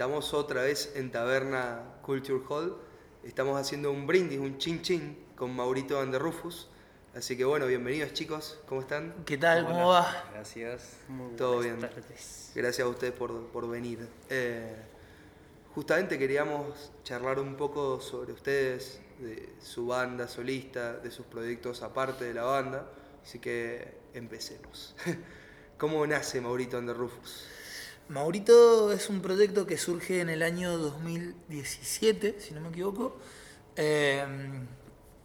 Estamos otra vez en Taberna Culture Hall. Estamos haciendo un brindis, un chin chin con Maurito Van der Rufus. Así que bueno, bienvenidos chicos, ¿cómo están? ¿Qué tal? ¿Cómo va? Gracias. Todo bien. Gracias a ustedes por, por venir. Eh, justamente queríamos charlar un poco sobre ustedes, de su banda solista, de sus proyectos aparte de la banda. Así que empecemos. ¿Cómo nace Maurito Van der Rufus? Maurito es un proyecto que surge en el año 2017, si no me equivoco. Eh,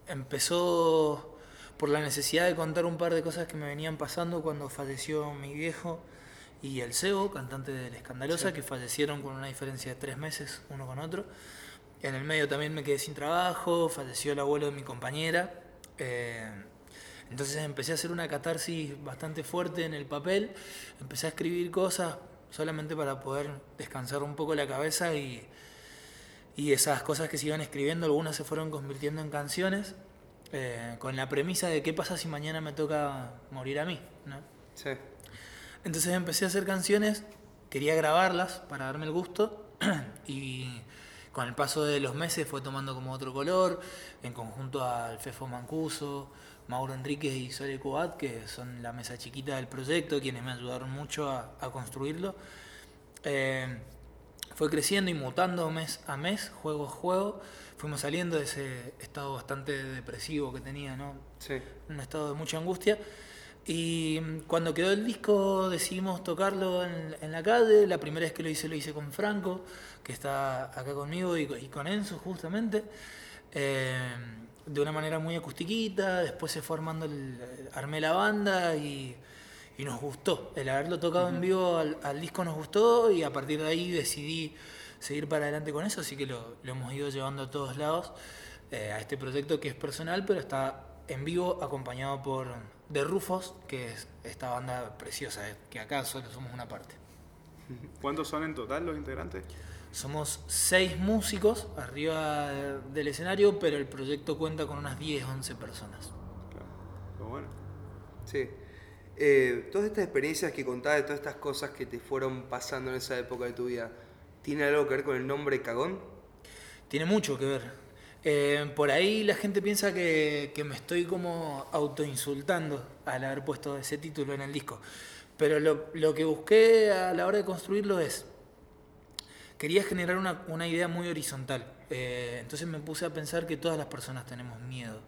empezó por la necesidad de contar un par de cosas que me venían pasando cuando falleció mi viejo y el Sebo, cantante de La Escandalosa, que fallecieron con una diferencia de tres meses uno con otro. En el medio también me quedé sin trabajo, falleció el abuelo de mi compañera. Eh, entonces empecé a hacer una catarsis bastante fuerte en el papel, empecé a escribir cosas solamente para poder descansar un poco la cabeza y, y esas cosas que se iban escribiendo, algunas se fueron convirtiendo en canciones, eh, con la premisa de qué pasa si mañana me toca morir a mí. ¿no? Sí. Entonces empecé a hacer canciones, quería grabarlas para darme el gusto y con el paso de los meses fue tomando como otro color, en conjunto al Fefo Mancuso, Mauro Enríquez y Sole Cubat, que son la mesa chiquita del proyecto, quienes me ayudaron mucho a, construirlo. Eh, fue creciendo y mutando mes a mes, juego a juego. Fuimos saliendo de ese estado bastante depresivo que tenía, ¿no? Sí. Un estado de mucha angustia. Y cuando quedó el disco decidimos tocarlo en, la calle. La primera vez que lo hice lo hice con Franco, que está acá conmigo, y, con Enzo justamente. Eh, de una manera muy acustiquita, después se fue armando, el, armé la banda y, nos gustó. El haberlo tocado en vivo al, disco nos gustó y a partir de ahí decidí seguir para adelante con eso, así que lo, hemos ido llevando a todos lados, eh, a este proyecto que es personal, pero está en vivo acompañado por The Rufos, que es esta banda preciosa, eh, que acá solo somos una parte. ¿Cuántos son en total los integrantes? Somos seis músicos arriba del escenario, pero el proyecto cuenta con unas 10, 11 personas. Claro, bueno. Sí. Eh, todas estas experiencias que contabas, todas estas cosas que te fueron pasando en esa época de tu vida, ¿tiene algo que ver con el nombre Cagón? Tiene mucho que ver. Eh, por ahí la gente piensa que, que, me estoy como autoinsultando al haber puesto ese título en el disco. Pero lo, lo que busqué a la hora de construirlo es quería generar una, idea muy horizontal. Eh, entonces me puse a pensar que todas las personas tenemos miedo.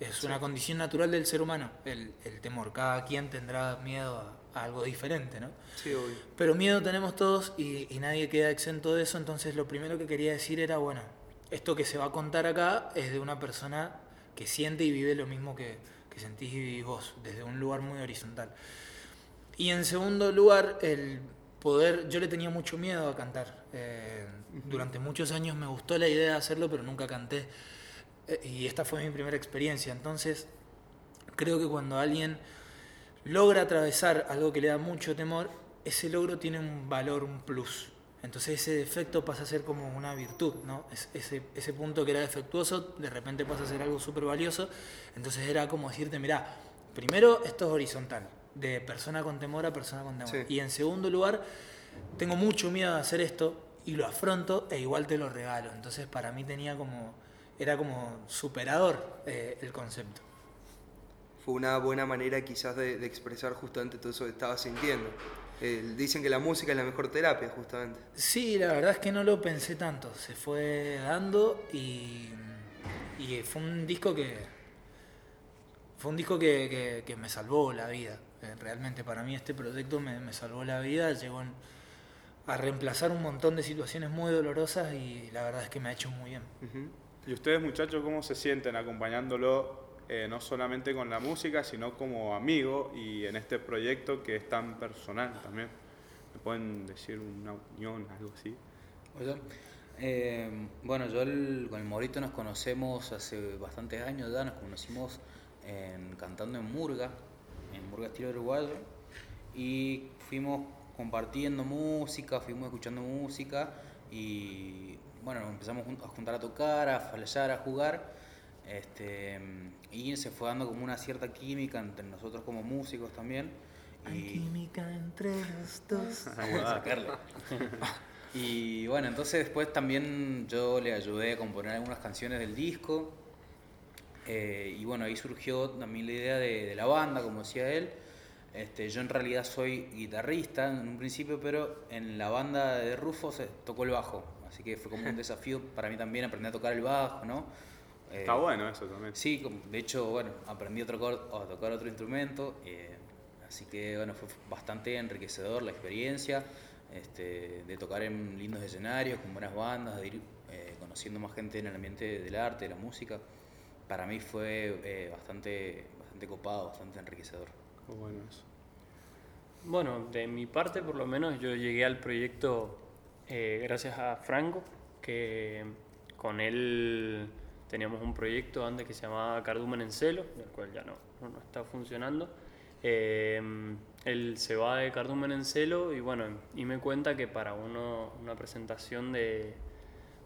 Es una condición natural del ser humano, el, temor. Cada quien tendrá miedo a, algo diferente, ¿no? Sí, obvio. Pero miedo tenemos todos y, nadie queda exento de eso. Entonces lo primero que quería decir era, bueno, esto que se va a contar acá es de una persona que siente y vive lo mismo que, que sentís y vivís vos, desde un lugar muy horizontal. Y en segundo lugar, el poder, yo le tenía mucho miedo a cantar. Eh, durante muchos años me gustó la idea de hacerlo, pero nunca canté. Eh, y esta fue mi primera experiencia. Entonces, creo que cuando alguien logra atravesar algo que le da mucho temor, ese logro tiene un valor, un plus. Entonces ese defecto pasa a ser como una virtud, ¿no? ese, ese punto que era defectuoso, de repente pasa a ser algo súper valioso. Entonces era como decirte, mira, primero esto es horizontal, de persona con temor a persona con temor. Y en segundo lugar, tengo mucho miedo de hacer esto y lo afronto e igual te lo regalo. Entonces para mí tenía como, era como superador eh, el concepto. Fue una buena manera quizás de, expresar justamente todo eso que estabas sintiendo. Eh, dicen que la música es la mejor terapia, justamente. Sí, la verdad es que no lo pensé tanto. Se fue dando y, y fue un disco que, fue un disco que, que, me salvó la vida. Eh, realmente para mí este proyecto me, me salvó la vida, llegó a reemplazar un montón de situaciones muy dolorosas y la verdad es que me ha hecho muy bien. ¿Y ustedes muchachos cómo se sienten acompañándolo eh, no solamente con la música, sino como amigo y en este proyecto que es tan personal también? ¿Me pueden decir una opinión, algo así? Eh, bueno, yo con el Morito nos conocemos hace bastantes años ya, nos conocimos cantando en Murga, en Murga estilo uruguayo, y fuimos compartiendo música, fuimos escuchando música y bueno, empezamos a juntar a tocar, a fallar, a jugar. Este, y se fue dando como una cierta química entre nosotros como músicos también. Hay química entre los dos. Vamos a sacarle. Y bueno, entonces después también yo le ayudé a componer algunas canciones del disco. Eh, y bueno, ahí surgió también la idea de, la banda, como decía él. Este, yo en realidad soy guitarrista en un principio, pero en la banda de Rufo se tocó el bajo. Así que fue como un desafío para mí también aprender a tocar el bajo, ¿no? Está eh, bueno eso también. Sí, de hecho, bueno, aprendí a tocar, a tocar otro instrumento. Eh, así que bueno, fue bastante enriquecedor la experiencia este, de tocar en lindos escenarios, con buenas bandas, de ir eh, conociendo más gente en el ambiente del arte, de la música. Para mí fue bastante, bastante copado, bastante enriquecedor. bueno eso. Bueno, de mi parte por lo menos yo llegué al proyecto gracias a Franco, que con él teníamos un proyecto antes que se llamaba Cardumen en Celo, el cual ya no, no, está funcionando. Eh, él se va de Cardumen en Celo y bueno, y me cuenta que para uno, una presentación de,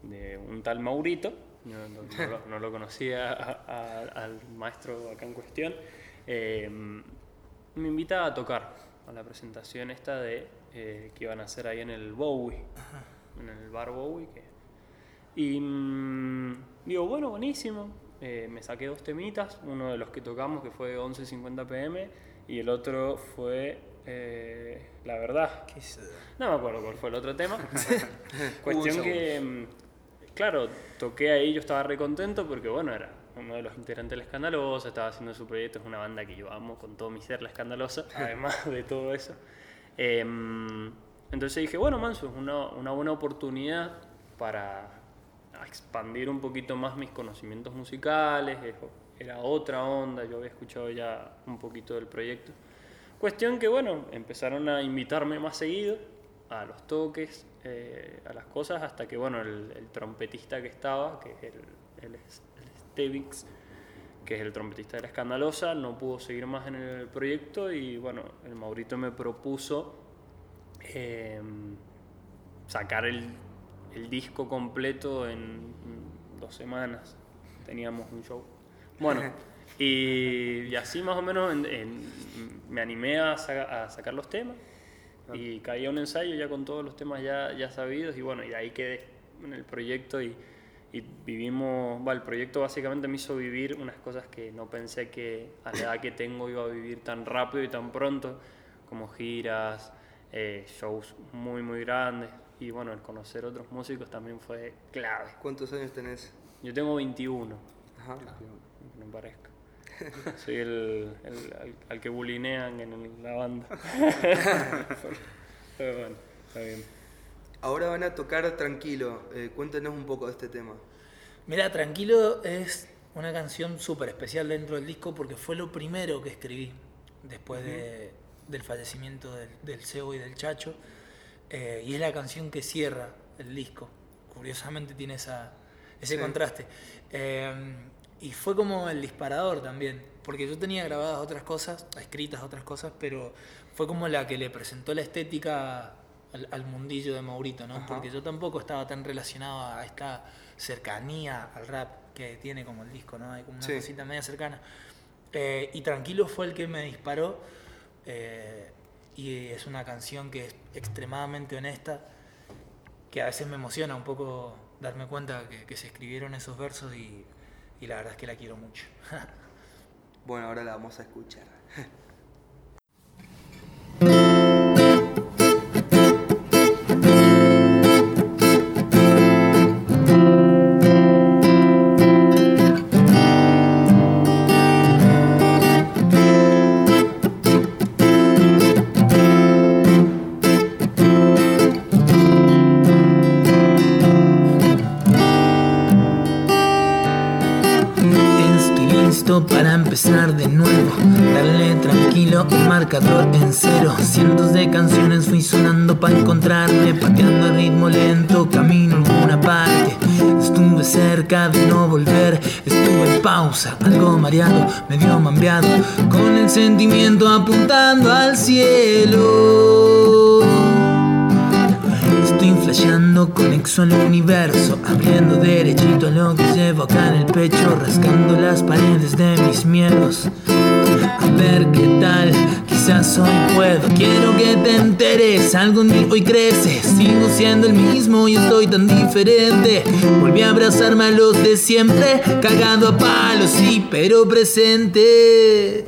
de un tal Maurito, no, lo, conocía al maestro acá en cuestión, eh, me invita a tocar a la presentación esta de eh, que iban a hacer ahí en el Bowie, en el bar Bowie, que y mm, digo, bueno, buenísimo. Eh, me saqué dos temitas, uno de los que tocamos que fue 11.50 pm y el otro fue eh, La verdad. No me acuerdo cuál fue el otro tema. Cuestión que, claro, toqué ahí, yo estaba re contento porque, bueno, era uno de los integrantes de La Escandalosa, estaba haciendo su proyecto, es una banda que yo amo con todo mi ser, La Escandalosa, además de todo eso. Em, entonces dije, bueno, Manso, es una, una buena oportunidad para expandir un poquito más mis conocimientos musicales, era otra onda, yo había escuchado ya un poquito del proyecto. Cuestión que, bueno, empezaron a invitarme más seguido a los toques, eh, a las cosas, hasta que, bueno, el, trompetista que estaba, que es el, el, Stevix, que es el trompetista de La Escandalosa, no pudo seguir más en el proyecto y, bueno, el Maurito me propuso em, sacar el el disco completo en dos semanas. Teníamos un show. Bueno, y, así más o menos me animé a, sacar los temas y caía un ensayo ya con todos los temas ya, ya sabidos y bueno, y de ahí quedé en el proyecto y, vivimos, el proyecto básicamente me hizo vivir unas cosas que no pensé que a la edad que tengo iba a vivir tan rápido y tan pronto, como giras, eh, shows muy muy grandes, y bueno, el conocer otros músicos también fue clave. ¿Cuántos años tenés? Yo tengo 21. Ajá. No, me parezca. Soy el, el al, que bulinean en la banda. Pero bueno, está bien. Ahora van a tocar Tranquilo. Eh, cuéntenos un poco de este tema. Mira, Tranquilo es una canción súper especial dentro del disco porque fue lo primero que escribí después de, del fallecimiento del, del CEO y del Chacho. Eh, y es la canción que cierra el disco. Curiosamente tiene esa, ese contraste. Eh, y fue como el disparador también, porque yo tenía grabadas otras cosas, escritas otras cosas, pero fue como la que le presentó la estética al, mundillo de Maurito, ¿no? Porque yo tampoco estaba tan relacionado a esta cercanía al rap que tiene como el disco, ¿no? Hay como una cosita media cercana. Eh, y Tranquilo fue el que me disparó y es una canción que es extremadamente honesta, que a veces me emociona un poco darme cuenta que, se escribieron esos versos y, y la verdad es que la quiero mucho. bueno, ahora la vamos a escuchar. mareado, medio mambeado, con el sentimiento apuntando al cielo. Estoy flasheando conexo al universo Abriendo derechito a lo que llevo acá en el pecho Rascando las paredes de mis miedos Hoy puedo. Quiero que te enteres, algo en mí hoy crece. Sigo siendo el mismo y estoy tan diferente. Volví a abrazarme a los de siempre, cagado a palos, sí, pero presente.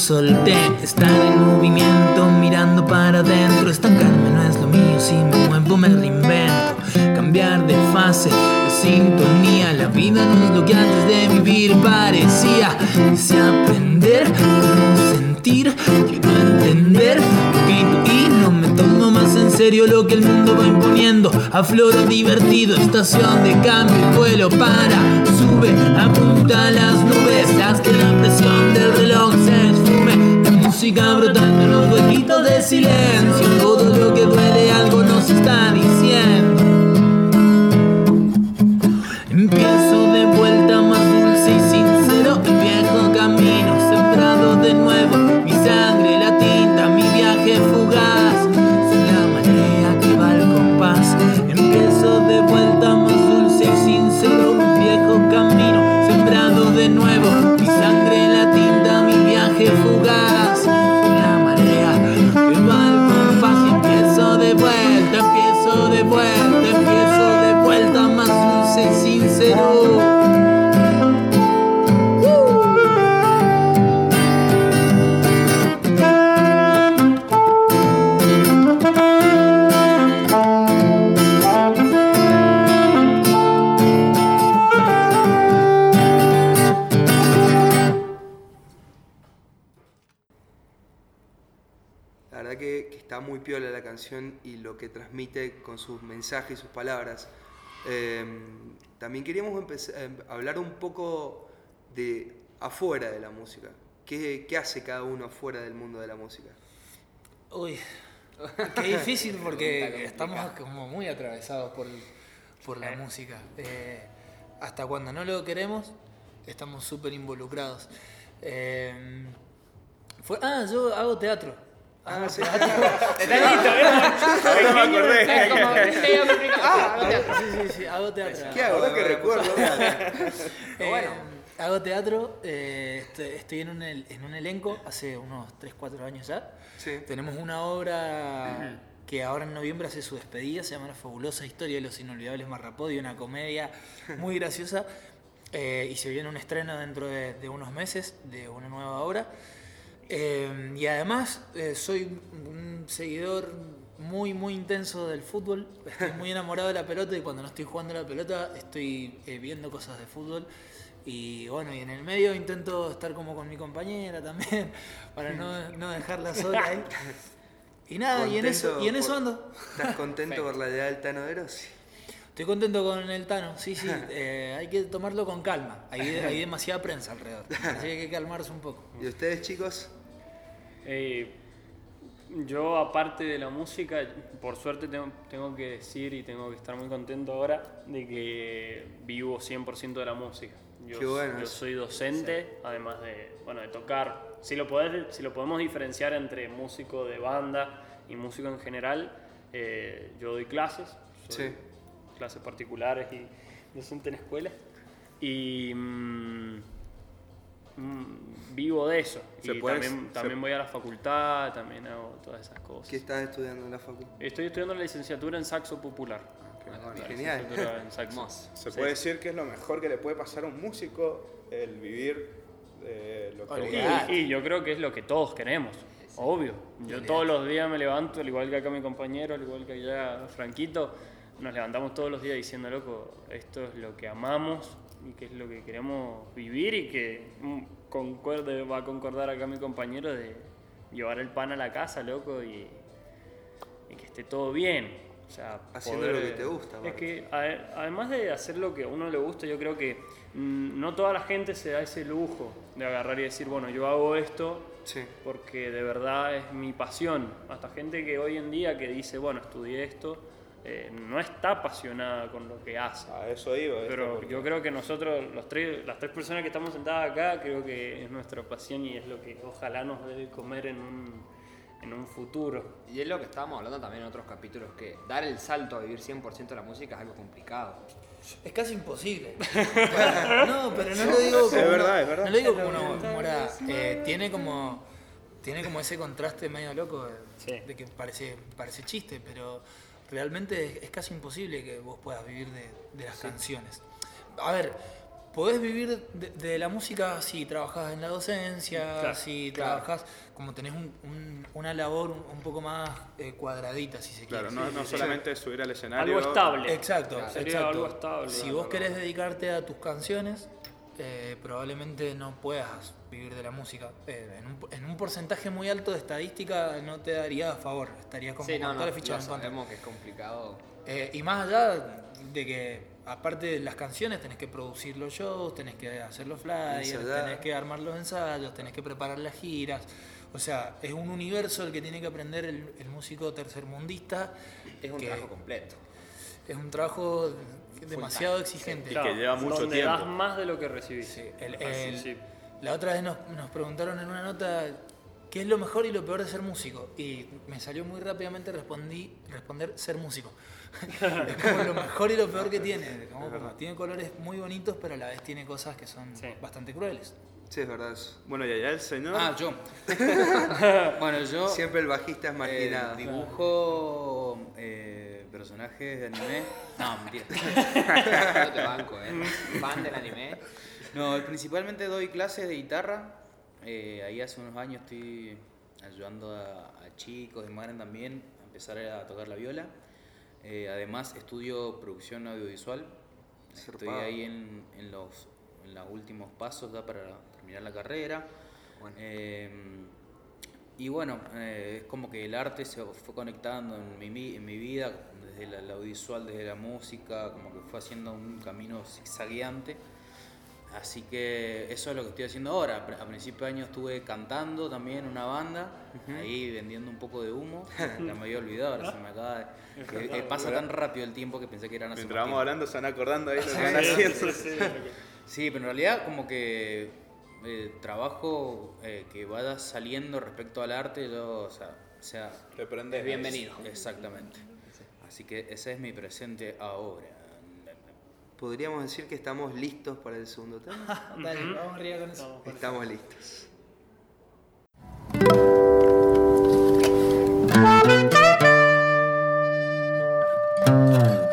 Solté, estar en movimiento, mirando para adentro, estancarme no es lo mío, si me muevo me reinvento, cambiar de fase, de sintonía, la vida no es lo que antes de vivir parecía, quise aprender, sentir, quiero entender. Y no me tomo más en serio lo que el mundo va imponiendo. Afloro divertido, estación de cambio vuelo para, sube, apunta a las nubes, música brotando en los huequitos de silencio, todo lo que duele algo nos está que transmite con sus mensajes y sus palabras. Eh, también queríamos a hablar un poco de afuera de la música. ¿Qué, ¿Qué hace cada uno afuera del mundo de la música? Uy, qué difícil porque estamos como muy atravesados por, por la música. Eh, hasta cuando no lo queremos, estamos súper involucrados. Eh, ah, yo hago teatro. Hago teatro. Ahora me acordé. Ah, hago teatro. Sí, sí, sí, hago teatro. ¿Qué hago? Ahora que recuerdo. Eh, hago teatro, eh, estoy, estoy en, un, en un elenco hace unos 3, 4 años ya. Sí. Tenemos una obra que ahora en noviembre hace su despedida, se llama La fabulosa historia de los inolvidables Marrapodi, una comedia muy graciosa. eh, y se viene un estreno dentro de, de unos meses de una nueva obra. Eh, y además eh, soy un seguidor muy, muy intenso del fútbol. Estoy muy enamorado de la pelota y cuando no estoy jugando la pelota estoy eh, viendo cosas de fútbol. Y bueno, y en el medio intento estar como con mi compañera también, para no, no dejarla sola ahí. Y nada, y en eso, y en eso ando. ¿Estás contento por la idea del Tano de Rossi? Estoy contento con el Tano, sí, sí. eh, hay que tomarlo con calma. Hay, hay demasiada prensa alrededor. Así que hay que calmarse un poco. ¿Y ustedes, chicos? Eh, yo, aparte de la música, por suerte tengo, tengo que decir y tengo que estar muy contento ahora de que vivo 100% de la música. Yo, Qué bueno yo soy docente, además de, bueno, de tocar. Si lo, podés- si lo podemos diferenciar entre músico de banda y músico en general, eh, yo doy clases. soy- Sí. clases particulares y docente en escuelas. Y mm, mm, vivo de eso. Se y puede- también, se- también voy a la facultad, también hago todas esas cosas. ¿Qué estás estudiando en la facu? Estoy estudiando la licenciatura en saxo popular. La Genial. en saxo. Se Sí. puede decir que es lo mejor que le puede pasar a un músico el vivir de lo que. Y, y yo creo que es lo que todos queremos, obvio. Yo todos los días me levanto, al igual que acá mi compañero, al igual que allá Franquito, nos levantamos todos los días diciendo, loco, esto es lo que amamos y que es lo que queremos vivir y que mm, concuerde, va a concordar acá mi compañero de llevar el pan a la casa, loco, y, y que esté todo bien. O sea, Haciendo lo que te gusta, Es aparte. que a- además de hacer lo que a uno le gusta, yo creo que mm, no toda la gente se da ese lujo de agarrar y decir, bueno, yo hago esto Sí. porque de verdad es mi pasión. Hasta gente que hoy en día que dice, bueno, estudié esto, eh, no está apasionada con lo que hace. A eso iba. ¿viste? Pero yo creo que nosotros, los tres, las tres personas que estamos sentadas acá, creo que es nuestra pasión y es lo que ojalá nos debe comer en un, en un futuro. Y es lo que estábamos hablando también en otros capítulos, que dar el salto a vivir 100% de la música es algo complicado. Es casi imposible. no, pero no lo digo Es como. verdad, una- es verdad. No lo digo como una humorada. Eh, tiene como. Tiene como ese contraste medio loco de, Sí. de que parece, parece chiste, pero realmente es, es casi imposible que vos puedas vivir de, de las canciones. A ver, podés vivir de, de la música si trabajás en la docencia, Claro, si claro. trabajás como tenés un- un- una labor un, poco más eh, cuadradita, si se quiere. Claro, no, no solamente subir al escenario. Algo estable. Exacto, Sería exacto. algo estable. Si vos querés dedicarte a tus canciones, eh, probablemente no puedas vivir de la música. Eh, en, un, en un porcentaje muy alto de estadística no te daría a favor, estarías como Sí, con no, no, la ficha lo en contra. sabemos que es complicado. Eh, y más allá de que, aparte de las canciones, tenés que producir los shows, tenés que hacer los flyers, tenés que armar los ensayos, tenés que preparar las giras. O sea, es un universo el que tiene que aprender el, el músico tercermundista. Es un que trabajo completo. Es un trabajo demasiado exigente. Y que lleva mucho donde tiempo. das más de lo que recibís. Sí, el- Así, el- sí. La otra vez nos, nos preguntaron en una nota qué es lo mejor y lo peor de ser músico. Y me salió muy rápidamente respondí, responder ser músico. es como lo mejor y lo peor que tiene. Como- como tiene colores muy bonitos, pero a la vez tiene cosas que son Sí. bastante crueles. Sí, es verdad eso. Bueno, y allá el señor. Ah, yo. bueno, yo Siempre el bajista es eh, marginado. dibujo eh, personajes de anime. No, mentira. Yo te banco, ¿eh? Fan del anime. No, principalmente doy clases de guitarra. Eh, ahí hace unos años estoy ayudando a, a chicos y madres también a empezar a tocar la viola. Eh, además estudio producción audiovisual. Estoy ahí en, en los, en los últimos pasos ya para terminar la carrera. Bueno. Eh, y bueno, eh, es como que el arte se fue conectando en mi, en mi vida, desde la, la audiovisual, desde la música, como que fue haciendo un camino zigzagueante. Así que eso es lo que estoy haciendo ahora. A principio de año estuve cantando también en una banda, ahí vendiendo un poco de humo. Ya me había olvidado, ahora se me acaba de... que- que pasa tan rápido el tiempo que pensé que eran hace Mientras vamos hablando, se van acordando ahí lo que Sí, van haciendo. Sí, pero en realidad como que eh, trabajo eh, que vaya saliendo respecto al arte, yo, o sea, o sea, Te prendes. Es bienvenido. exactamente. Así que ese es mi presente ahora. Podríamos decir que estamos listos para el segundo tema. Dale, vamos arriba con eso. Estamos listos.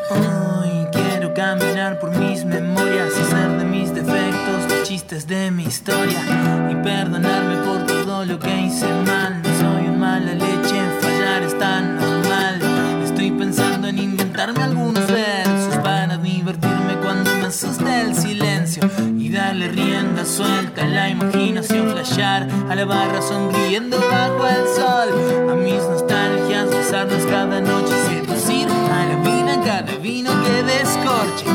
Hoy quiero caminar por mis memorias y hacer de mis defectos los chistes de mi historia y perdonarme por todo lo que hice mal. Cuando me asuste el silencio y darle rienda suelta a la imaginación, flashear a la barra sonriendo bajo el sol. A mis nostalgias, besarnos cada noche, seducir a la vida cada vino que descorche.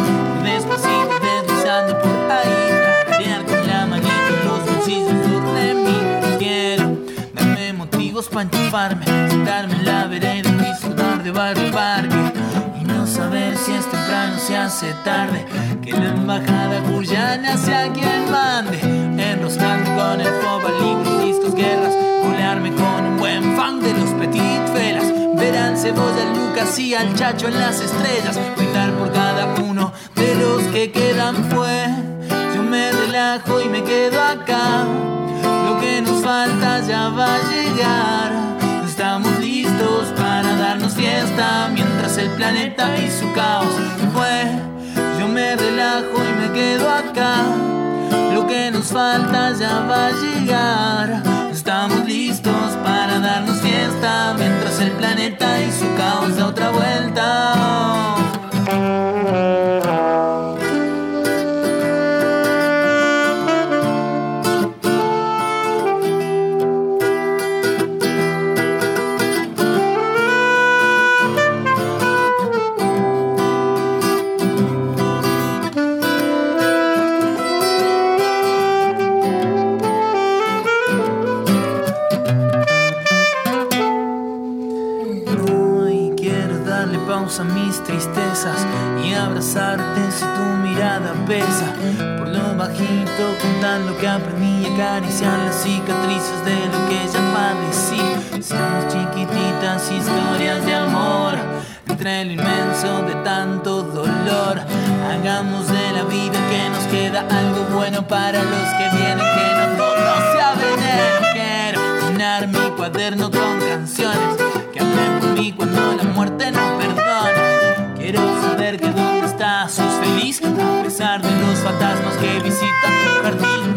Despacito deslizando por ahí, tararear con la manita los bolsillos de mí. Quiero darme motivos para enchufarme, sentarme en la vereda y disfrutar de barrio parque. Saber si es temprano se hace tarde. Que la embajada cuyana sea quien mande. Enroscarme con el foba, libros, discos, guerras. Volarme con un buen fan de los petit felas. Verán cebolla, Lucas y al Chacho en las estrellas. Brindar por cada uno de los que quedan fue. Yo me relajo y me quedo acá. Lo que nos falta ya va a llegar. Darnos fiesta mientras el planeta y su caos fue. Yo me relajo y me quedo acá. Lo que nos falta ya va a llegar. Estamos listos para darnos fiesta mientras el planeta y su caos da otra vuelta. Lo que aprendí y acariciar las cicatrices de lo que ya padecí. Seamos chiquititas historias de amor entre lo inmenso de tanto dolor. Hagamos de la vida que nos queda algo bueno para los que vienen, que no todo sea veneno. Quiero llenar mi cuaderno con canciones que hablen por mí cuando la muerte no perdona. Quiero saber que dónde estás, sos feliz a pesar de los fantasmas que visitan tu jardín.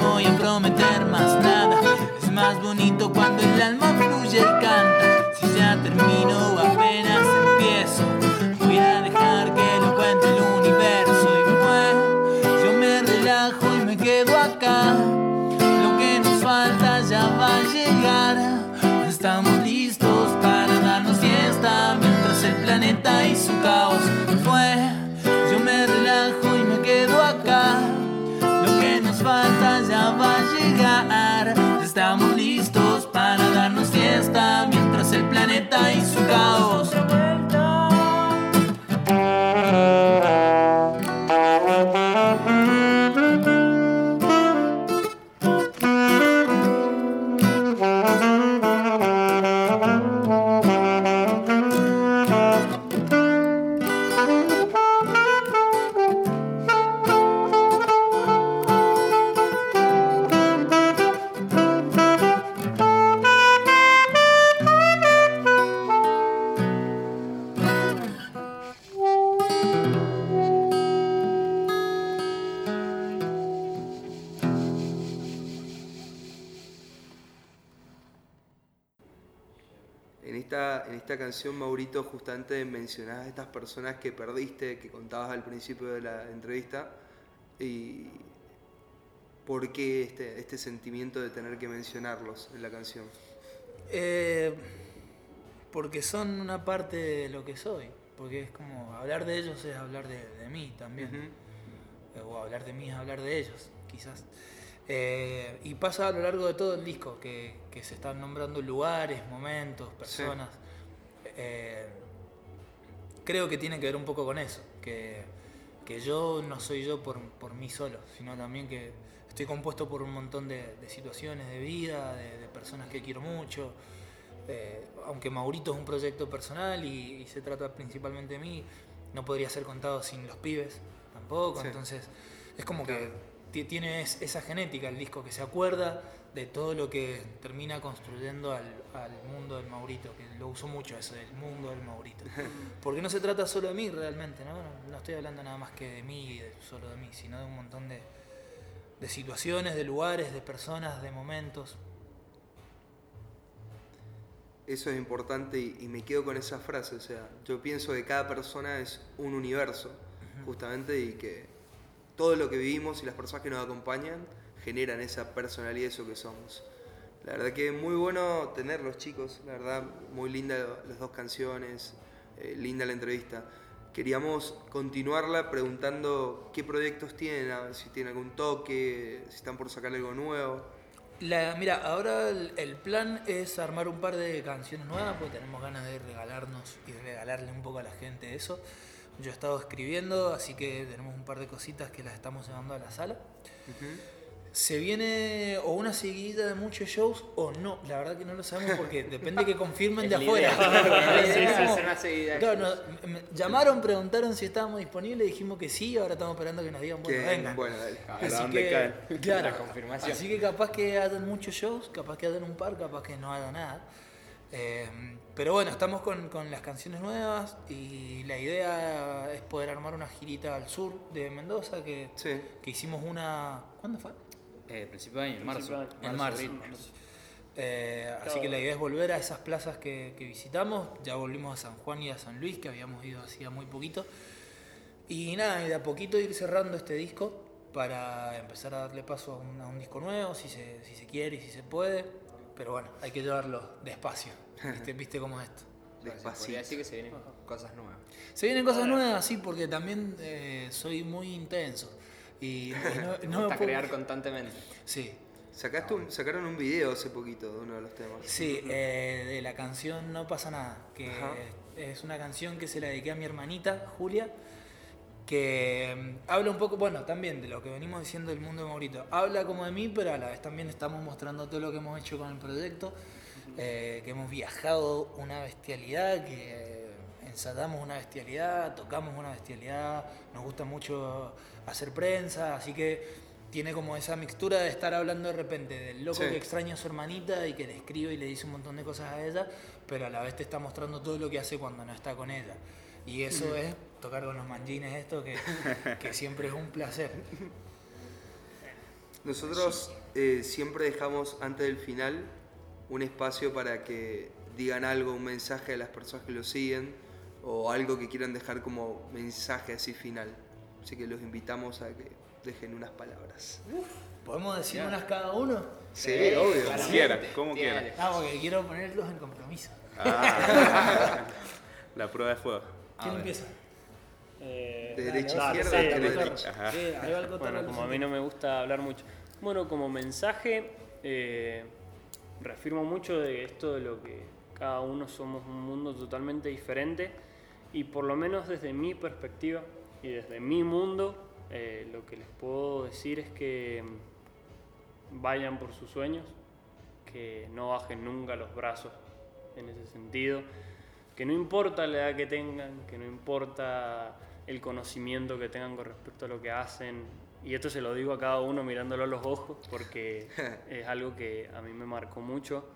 No voy a prometer más nada, es más bonito cuando el alma fluye y canta. Si ya termino o apenas empiezo, voy a dejar que lo cuente el universo. Y bueno, yo me relajo y me quedo acá. Lo que nos falta ya va a llegar. Estamos su caos fue. Yo me relajo y me quedo acá. Lo que nos falta ya va a llegar. A estas personas que perdiste, que contabas al principio de la entrevista, y por qué este, este sentimiento de tener que mencionarlos en la canción. Eh, porque son una parte de lo que soy. Porque es como hablar de ellos es hablar de, de mí también. Eh, O hablar de mí es hablar de ellos, quizás. Eh, y pasa a lo largo de todo el disco, que, que se están nombrando lugares, momentos, personas. Eh, creo que tiene que ver un poco con eso, que, que yo no soy yo por, por mí solo, sino también que estoy compuesto por un montón de, de situaciones de vida, de, de personas que quiero mucho. Eh, aunque Maurito es un proyecto personal y, y se trata principalmente de mí, no podría ser contado sin los pibes tampoco. Sí. Entonces, es como que ti- tiene es- esa genética el disco, que se acuerda de todo lo que termina construyendo al, al mundo del Maurito, que lo uso mucho eso, el mundo del Maurito. Porque no se trata solo de mí realmente, ¿no? No, estoy hablando nada más que de mí y de- solo de mí, sino de un montón de, de situaciones, de lugares, de personas, de momentos. Eso es importante y, y me quedo con esa frase, o sea, yo pienso que cada persona es un universo, justamente, y que todo lo que vivimos y las personas que nos acompañan generan esa personalidad, eso que somos. La verdad que muy bueno tenerlos chicos, la verdad, muy linda las dos canciones, eh, linda la entrevista. Queríamos continuarla preguntando qué proyectos tienen, a ver si tienen algún toque, si están por sacar algo nuevo. La, mira, ahora el, el plan es armar un par de canciones nuevas, porque tenemos ganas de regalarnos y regalarle un poco a la gente eso. Yo he estado escribiendo, así que tenemos un par de cositas que las estamos llevando a la sala. Se viene o una seguidilla de muchos shows o no. La verdad que no lo sabemos porque depende que confirmen de afuera. Claro, nos- llamaron, preguntaron si estábamos disponibles, dijimos que sí, ahora estamos esperando que nos digan, bueno, vengan. bueno, dale. A Así dónde que, claro, La confirmación. Así que capaz que hagan muchos shows, capaz que hagan un par, capaz que no hagan nada. Eh, pero bueno, estamos con, con las canciones nuevas y la idea es poder armar una girita al sur de Mendoza, que, Sí. que hicimos una... ¿Cuándo fue? Eh, principio de año, en marzo. En marzo. Eh, así que la idea es volver a esas plazas que, que visitamos. Ya volvimos a San Juan y a San Luis, que habíamos ido hacía muy poquito. Y nada, y de a poquito ir cerrando este disco para empezar a darle paso a un, a un disco nuevo, si se, si se quiere y si se puede. Pero bueno, hay que llevarlo despacio. ¿Viste, ¿Viste cómo es esto? Despacito. decir que se vienen cosas nuevas. Se vienen cosas nuevas, sí, porque también eh, soy muy intenso. Y, y no, no me gusta puedo- crear constantemente. Sí, Sacaste un- sacaron un video hace poquito de uno de los temas. Sí, eh, de la canción No pasa nada, que Ajá. es una canción que se la dediqué a mi hermanita, Julia, que mm, habla un poco, bueno, también de lo que venimos diciendo del mundo de Maurito. Habla como de mí, pero a la vez también estamos mostrando todo lo que hemos hecho con el proyecto, eh, que hemos viajado una bestialidad, que eh, ensayamos una bestialidad, tocamos una bestialidad, nos gusta mucho hacer prensa, así que tiene como esa mixtura de estar hablando de repente del loco Sí. que extraña a su hermanita y que le escribe y le dice un montón de cosas a ella, pero a la vez te está mostrando todo lo que hace cuando no está con ella. Y eso es tocar con los manjines esto que, que siempre es un placer. Nosotros eh, siempre dejamos antes del final un espacio para que digan algo, un mensaje a las personas que lo siguen o algo que quieran dejar como mensaje así final. Así que los invitamos a que dejen unas palabras. ¿Podemos decir unas cada uno? Sí, obvio. Como quiera, como Tiene. quiera. Ah, porque quiero ponerlos en compromiso. Ah. La prueba de fuego. ¿Quién empieza? Eh, De derecha a izquierda, sí, de derecha. Ajá. Sí, Bueno, como a mí no me gusta hablar mucho. Bueno, como mensaje, eh, reafirmo mucho de esto de lo que cada uno somos un mundo totalmente diferente. Y por lo menos desde mi perspectiva y desde mi mundo, eh, lo que les puedo decir es que mm, vayan por sus sueños, que no bajen nunca los brazos en ese sentido, que no importa la edad que tengan, que no importa el conocimiento que tengan con respecto a lo que hacen, y esto se lo digo a cada uno mirándolo a los ojos, porque es algo que a mí me marcó mucho.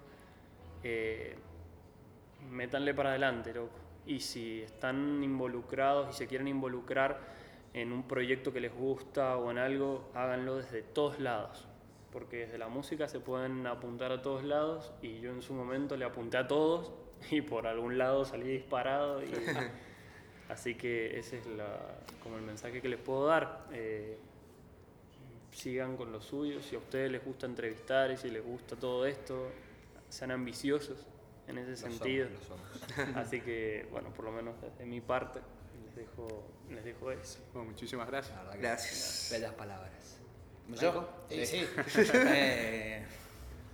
Eh, métanle para adelante, loco. Y si están involucrados y se quieren involucrar en un proyecto que les gusta o en algo, háganlo desde todos lados. Porque desde la música se pueden apuntar a todos lados y yo en su momento le apunté a todos y por algún lado salí disparado. Y, así que ese es la- como el mensaje que les puedo dar. Eh, sigan con lo suyo. Si a ustedes les gusta entrevistar y si les gusta todo esto, sean ambiciosos en ese Lo somos, sentido. lo somos. Así que, bueno, por lo menos de mi parte, les dejo, les dejo eso. Bueno, muchísimas gracias. Gracias. Bellas palabras. ¿Yo? Sí, sí. Eh,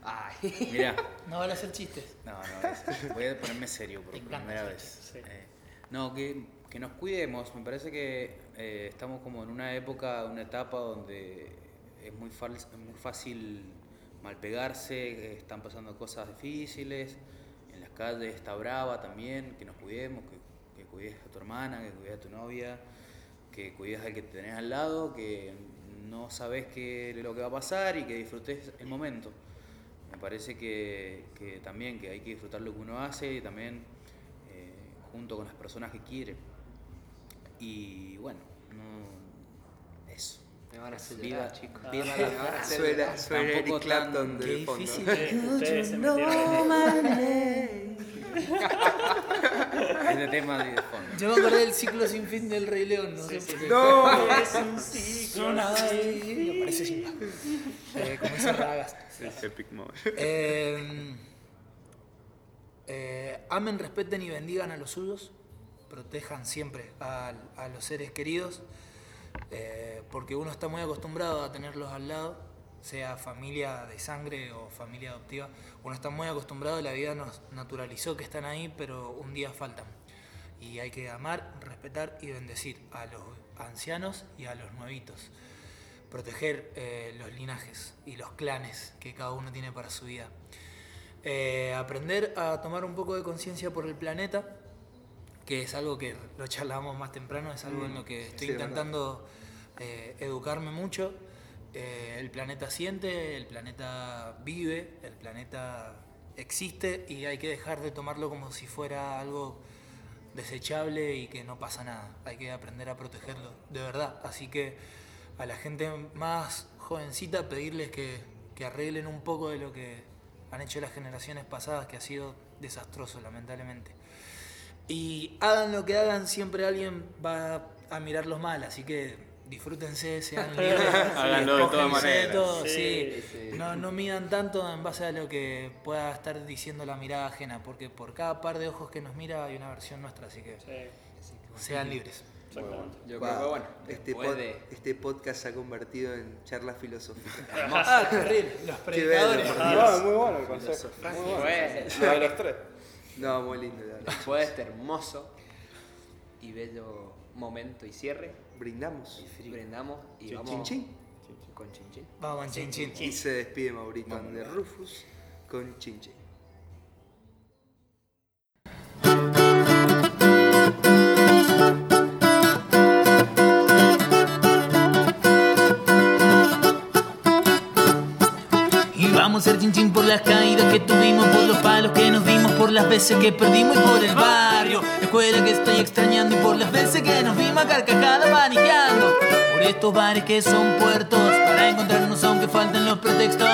Ay. mirá, No van a hacer chistes. no, no, voy a ponerme serio por primera vez. sí. Eh, no, que, que nos cuidemos. Me parece que eh, estamos como en una época, una etapa donde es muy, es muy fácil malpegarse, eh, están pasando cosas difíciles, en las calles está brava también, que nos cuidemos, que, cuides a tu hermana, que cuides a tu novia, que cuides al que tenés al lado, que no sabes qué lo que va a pasar y que disfrutes el momento. Me parece que, que también que hay que disfrutar lo que uno hace y también eh, junto con las personas que quiere. Y bueno, no. Me van a hacer Viva, llorar, chicos. viva Me la- van a hacer Suena, suena Eric Clapton de Qué fondo. difícil. Ustedes, ustedes se metieron Este tema de fondo. Yo me acordé del ciclo sin fin del Rey León, no sé por qué. ¡No! Es un ciclo. Suena ahí, me parece Simba. Eh, como esas ragas. Epic moment. Eh, eh, amen, respeten y bendigan a los suyos. Protejan siempre a, a los seres queridos. Eh, porque uno está muy acostumbrado a tenerlos al lado, sea familia de sangre o familia adoptiva. Uno está muy acostumbrado, la vida nos naturalizó que están ahí, pero un día faltan. Y hay que amar, respetar y bendecir a los ancianos y a los nuevitos. proteger eh, los linajes y los clanes que cada uno tiene para su vida. Eh, aprender a tomar un poco de conciencia por el planeta, que es algo que lo charlábamos más temprano, es algo en lo que estoy Sí, intentando eh, educarme mucho. Eh, el planeta siente, el planeta vive, el planeta existe y hay que dejar de tomarlo como si fuera algo desechable y que no pasa nada. Hay que aprender a protegerlo, de verdad. Así que a la gente más jovencita pedirles que, que arreglen un poco de lo que han hecho las generaciones pasadas, que ha sido desastroso, lamentablemente. Y hagan lo que hagan, siempre alguien va a mirarlos mal, así que disfrútense, sean libres. Háganlo de todas maneras. todo, Sí, sí. sí. No, no midan tanto en base a lo que pueda estar diciendo la mirada ajena, porque por cada par de ojos que nos mira hay una versión nuestra, así que sean libres. Exactamente. Yo Va, creo que, bueno, este, pod- de... este podcast se ha convertido en charla filosófica. Ah, terrible, los predicadores. bello. No, muy bueno el consejo. Muy bueno. Lo de los tres. No, muy lindo. la después de este hermoso y bello momento y cierre, Brindamos. brindamos y Chin, vamos chin, chin. con chin chin. Vamos, chin chin. Y se despide Maurito de Rufus con Chin Chin. Las veces que perdimos y por el barrio, la escuela que estoy extrañando y por las veces que nos vimos a carcajada paniqueando. Por estos bares que son puertos para encontrarnos aunque falten los pretextos.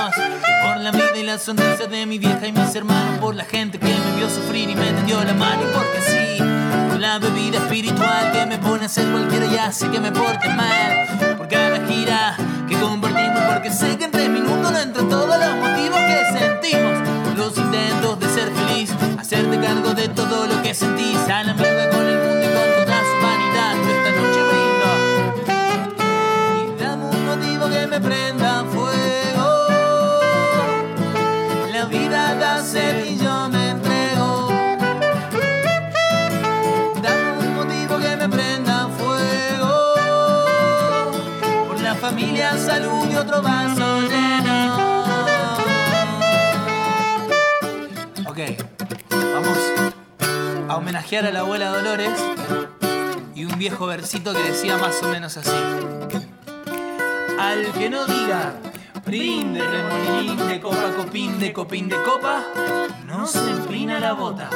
Por la vida y la sonrisa de mi vieja y mis hermanos, por la gente que me vio sufrir y me tendió la mano y porque sí. Por la bebida espiritual que me pone a hacer cualquiera y hace que me porte mal. Por cada gira que compartimos, porque sé que en tres minutos no entran todos los motivos que sentimos. Los intentos de ser feliz, hacerte cargo de todo lo que sentís. A la mierda con el mundo y con toda su vanidad. Esta noche brindo. Y dame un motivo que me prenda fuego. La vida da sed y yo me entrego. Dame un motivo que me prenda fuego. Por la familia, salud y otro vaso a homenajear a la abuela Dolores y un viejo versito que decía más o menos así. Al que no diga brinde, remolín de copa, copín de copín de copa, no se empina la bota.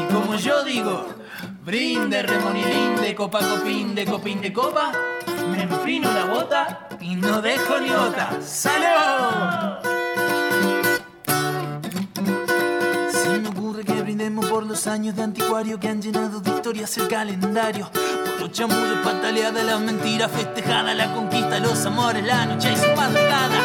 Y como yo digo, brinde, remolín de copa, copín de copín de copa, me empino la bota y no dejo ni gota. ¡Salud! Los años de anticuario que han llenado de historias el calendario. Por los chamullos, pataleadas, las mentiras festejadas, la conquista, los amores, la noche y su madrugada.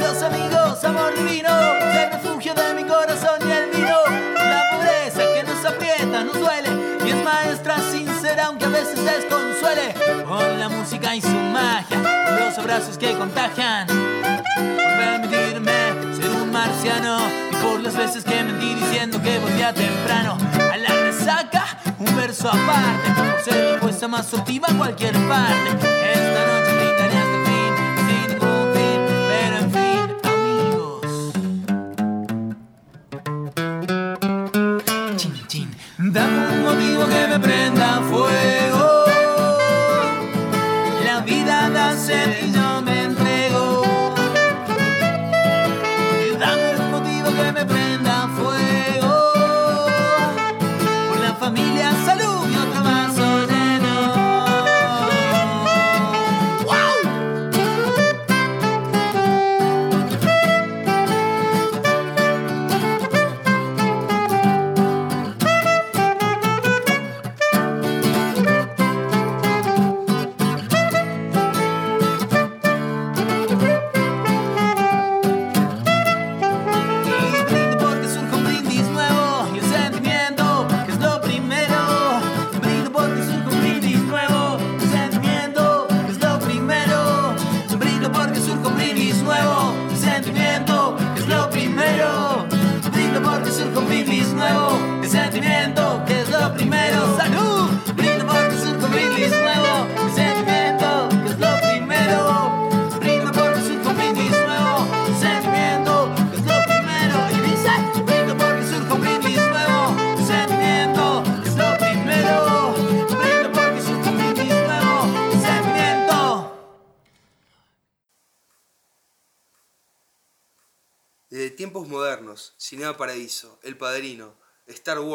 Los amigos, amor divino, el refugio de mi corazón y el vino. La pobreza que nos aprieta, nos duele y es maestra sincera, aunque a veces desconsuele. Por la música y su magia, los abrazos que contagian permitirme ser un marciano por las veces que mentí diciendo que volvía temprano. A la resaca un verso aparte. Por ser la puesta más sortiva en cualquier parte. Esta noche brindaré hasta el fin sin ningún fin. Pero en fin amigos. Chin chin. Dame un motivo que me prenda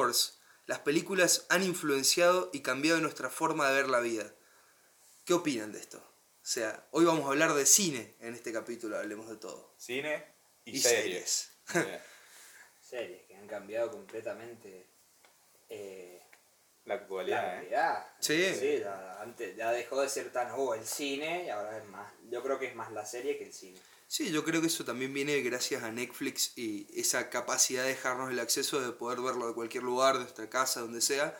Wars, las películas han influenciado y cambiado nuestra forma de ver la vida. ¿Qué opinan de esto? O sea, hoy vamos a hablar de cine en este capítulo, hablemos de todo. Cine y, Y series. Series que han cambiado completamente eh, La la actualidad, ¿eh? realidad. Sí. ya, antes, ya dejó de ser tan oh, el cine y ahora es más. Yo creo que es más la serie que el cine. Sí, yo creo que eso también viene gracias a Netflix y esa capacidad de dejarnos el acceso de poder verlo de cualquier lugar, de nuestra casa, donde sea,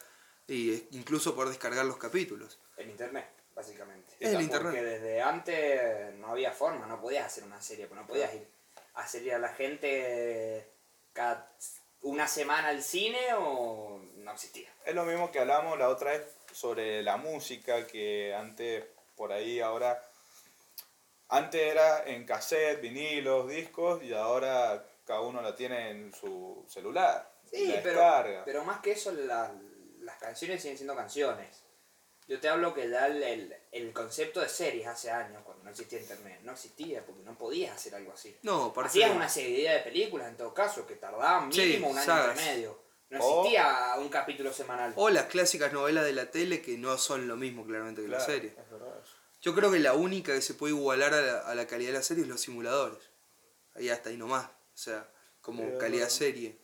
y eh, incluso poder descargar los capítulos. En internet, básicamente. En el Porque internet. desde antes no había forma, no podías hacer una serie, pues no podías ir a hacerle a la gente cada una semana al cine o no existía. Es lo mismo que hablamos la otra vez sobre la música, que antes, por ahí, ahora. Antes era en cassette, vinilos, discos, y ahora cada uno la tiene en su celular. Sí, la pero, descarga. pero más que eso, la- las canciones siguen siendo canciones. Yo te hablo que ya el, el- el concepto de series hace años, cuando no existía internet, no existía porque no podías hacer algo así. No, Hacías una serie de películas en todo caso que tardaban Sí, mínimo un año entre medio. No O- existía un capítulo semanal. O las clásicas novelas de la tele que no son lo mismo claramente que la Claro, serie. es verdad eso. Yo creo que la única que se puede igualar a la, a la calidad de la serie es los simuladores. Ahí hasta ahí nomás. O sea, como calidad serie.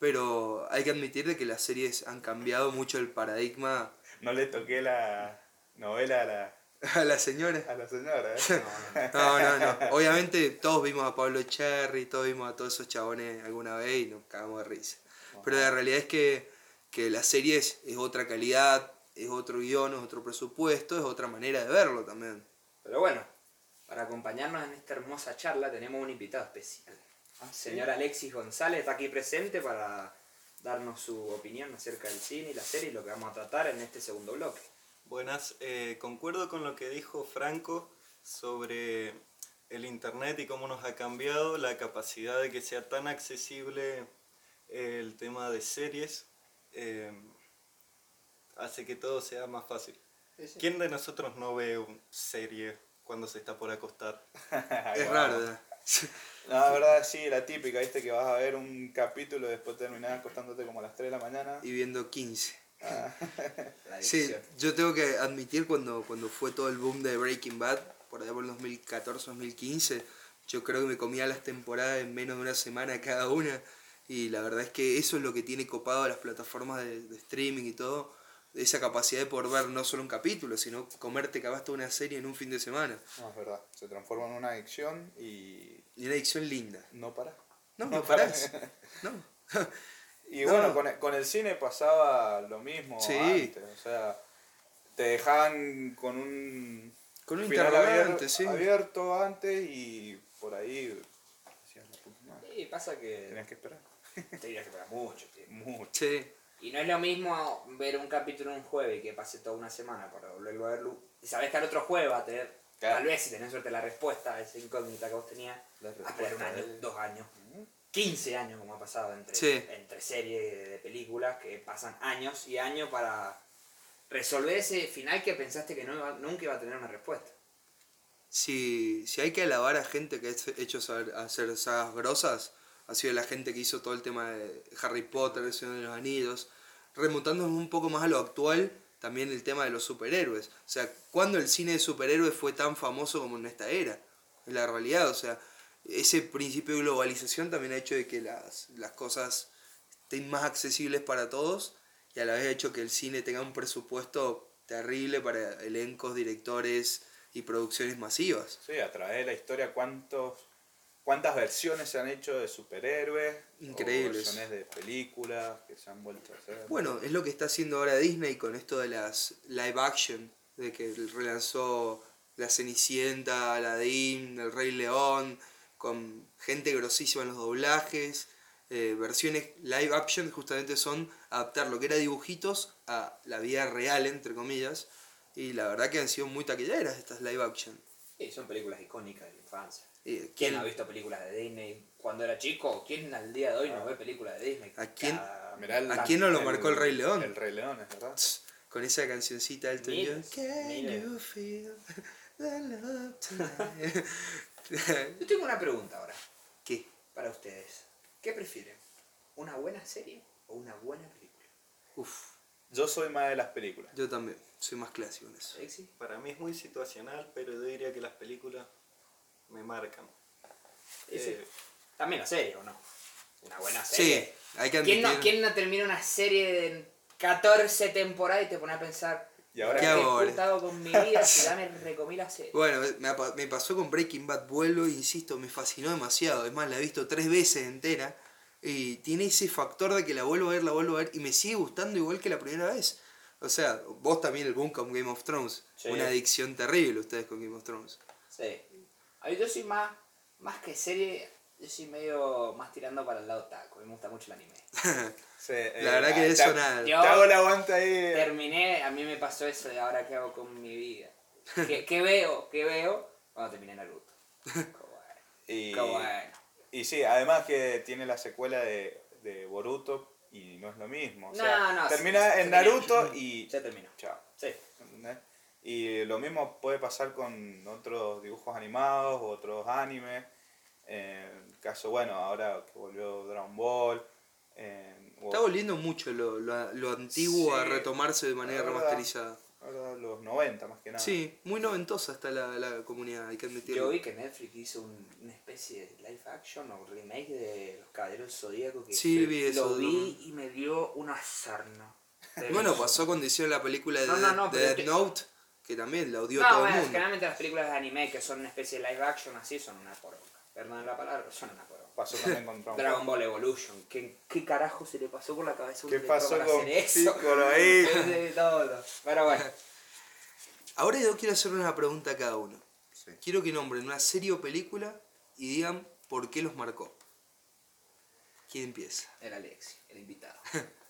Pero hay que admitir de que las series han cambiado mucho el paradigma No le toqué la novela a la, a la señora. a la señora, ¿eh? No, no, no. Obviamente todos vimos a Pablo Cherry, todos vimos a todos esos chabones alguna vez y nos cagamos de risa. Pero la realidad es que, que la serie es, es otra calidad, es otro guion, es otro presupuesto, es otra manera de verlo también. Pero bueno, para acompañarnos en esta hermosa charla tenemos un invitado especial. Ah, Señor Alexis González está aquí presente para darnos su opinión acerca del cine y la serie y lo que vamos a tratar en este segundo bloque. Buenas, eh, concuerdo con lo que dijo Franco sobre el Internet y cómo nos ha cambiado la capacidad de que sea tan accesible el tema de series. eh, hace que todo sea más fácil. ¿Quién de nosotros no ve una serie cuando se está por acostar? Es raro, ¿verdad? No, la verdad, sí, la típica, viste, que vas a ver un capítulo y después terminás acostándote como a las 3 de la mañana. Y viendo 15. La Sí, yo tengo que admitir cuando, cuando fue todo el boom de Breaking Bad, por allá por el 2014-2015, yo creo que me comía las temporadas en menos de una semana cada una. Y la verdad es que eso es lo que tiene copado a las plataformas de, de streaming y todo, esa capacidad de poder ver no solo un capítulo, sino comerte que toda una serie en un fin de semana. No, es verdad. Se transforma en una adicción y Y una adicción linda. no para. No, No no parás. No. Y No. bueno, con el, con el cine pasaba lo mismo Sí. antes. O sea, te dejaban con un Con un final interrogante, abier- sí. abierto antes y por ahí. Sí, pasa que tenías que esperar. tenías que esperar mucho tiempo. Mucho. Sí. Y no es lo mismo ver un capítulo un jueves y que pase toda una semana para volverlo a verlo. Y sabes que al otro jueves va a tener, Claro. tal vez si tenés suerte, la respuesta a esa incógnita que vos tenías. La a esperar un año, de- dos años, 15 años como ha pasado entre, Sí. entre series de películas que pasan años y años para resolver ese final que pensaste que no iba- nunca iba a tener una respuesta. si, si hay que alabar a gente que ha hecho hacer sagas grosas, ha sido la gente que hizo todo el tema de Harry Potter, El Señor de los Anillos, remontándonos un poco más a lo actual, también el tema de los superhéroes. O sea, ¿cuándo el cine de superhéroes fue tan famoso como en esta era? Es la realidad, o sea, ese principio de globalización también ha hecho de que las, las cosas estén más accesibles para todos y a la vez ha hecho que el cine tenga un presupuesto terrible para elencos, directores y producciones masivas. Sí, a través de la historia, ¿cuántos, ¿cuántas versiones se han hecho de superhéroes? Increíbles. Versiones de películas que se han vuelto a hacer. Bueno, es lo que está haciendo ahora Disney con esto de las live action, de que relanzó La Cenicienta, Aladdin, El Rey León, con gente grosísima en los doblajes. eh, versiones live action justamente son adaptar lo que era dibujitos a la vida real, entre comillas. Y la verdad que han sido muy taquilleras estas live action. Sí, son películas icónicas de la infancia. Eh, ¿Quién ¿quién- no ha visto películas de Disney cuando era chico? ¿Quién al día de hoy no ve películas de Disney? ¿A quién- Cada- Mirá el- ¿A quién no lo marcó el Rey León? El Rey León, es verdad. Con esa cancioncita del. Miles, Can miles. you feel the love tonight? Yo tengo una pregunta ahora. ¿Qué? para ustedes. ¿Qué prefieren? ¿Una buena serie o una buena película? Uf, Yo soy más de las películas. yo también, soy más clásico en eso. ¿Alexi? Para mí es muy situacional, pero yo diría que las películas me marcan. Eh, También la serie, ¿o no? Una buena Sí, serie. hay que ¿Quién, no, ¿Quién no termina una serie de 14 temporadas y te pone a pensar, ¿Y ahora ¿Qué ¿qué hago ahora? con mi vida si me recomí la serie? Bueno, me, pasó con Breaking Bad, vuelvo, insisto, me fascinó demasiado. Es más, la he visto tres veces entera. Y tiene ese factor de que la vuelvo a ver, la vuelvo a ver. Y me sigue gustando igual que la primera vez. O sea, vos también el boom con Game of Thrones. Sí. Una adicción terrible ustedes con Game of Thrones. Sí. A mí yo soy más, más que serie, yo soy medio más tirando para el lado taco. Me gusta mucho el anime. Sí, eh, La verdad que te- eso nada. Te Yo- hago el aguante ahí. Terminé, a mí me pasó eso de ahora qué hago con mi vida. ¿Qué, qué veo? ¿Qué veo? Cuando terminé Naruto. Qué bueno. Y, Qué bueno. y sí, además que tiene la secuela de, de Boruto y no es lo mismo. O sea, No, no, termina se- en se Naruto termina. y Se terminó. chao. Sí. ¿entendés? Y lo mismo puede pasar con otros dibujos animados o otros animes. En el caso, bueno, ahora que volvió Dragon Ball. o- Está volviendo mucho lo, lo- lo antiguo a retomarse de manera remasterizada. Ahora los 90 más que nada. Sí, muy noventosa está la, la comunidad, hay que admitirlo. Yo vi que Netflix hizo un- una especie de live action o remake de Los Caballeros del Zodíaco que Sí, vi eso, lo vi no. y me dio una sarna. Bueno, pasó cuando hicieron la película de, No, no, no, de pero Death te- Note, que también la odió No, todo bueno, el mundo. generalmente las películas de anime que son una especie de live action así son una poronga. Perdón la palabra, pero son una poronga. Pasó también con Dragon Dragon Ball. Evolution. ¿Qué, ¿Qué carajo se le pasó por la cabeza a un ¿Qué pasó para con hacer eso? Piccolo ahí? Sí, todo. Pero bueno. Ahora yo quiero hacer una pregunta a cada uno. Sí. Quiero que nombren una serie o película y digan por qué los marcó. ¿Quién empieza? El Alexi, el invitado.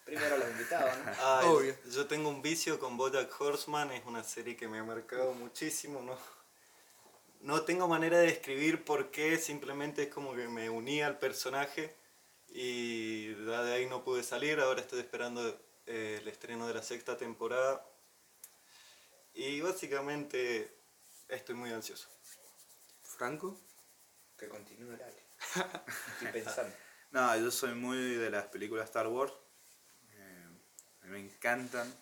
Primero los invitados, ¿no? Ah, Obvio. Yo tengo un vicio con Bojack Horseman, es una serie que me ha marcado muchísimo, ¿no? No tengo manera de describir por qué, simplemente es como que me uní al personaje y de ahí no pude salir, ahora estoy esperando eh, el estreno de la sexta temporada y básicamente estoy muy ansioso. ¿Franco? Que continúe. Estoy pensando. No, yo soy muy de las películas Star Wars. Eh, a mí me encantan.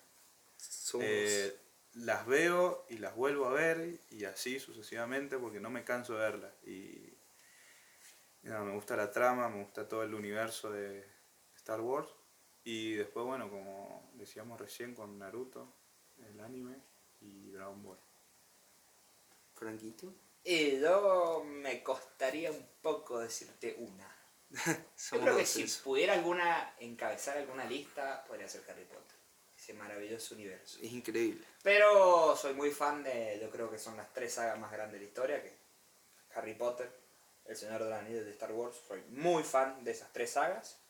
Somos Eh, las veo y las vuelvo a ver y así sucesivamente porque no me canso de verlas. Y, y nada, me gusta la trama, me gusta todo el universo de Star Wars. Y después, bueno, como decíamos recién con Naruto, el anime y Dragon Ball. Franquito. Y yo me costaría un poco decirte una. Yo creo que si pudiera alguna encabezar alguna lista, podría ser Harry Potter. Ese maravilloso universo. Es increíble. Pero soy muy fan de, yo creo que son las tres sagas más grandes de la historia, que Harry Potter, El Señor de los Anillos de Star Wars. Soy muy fan de esas tres sagas.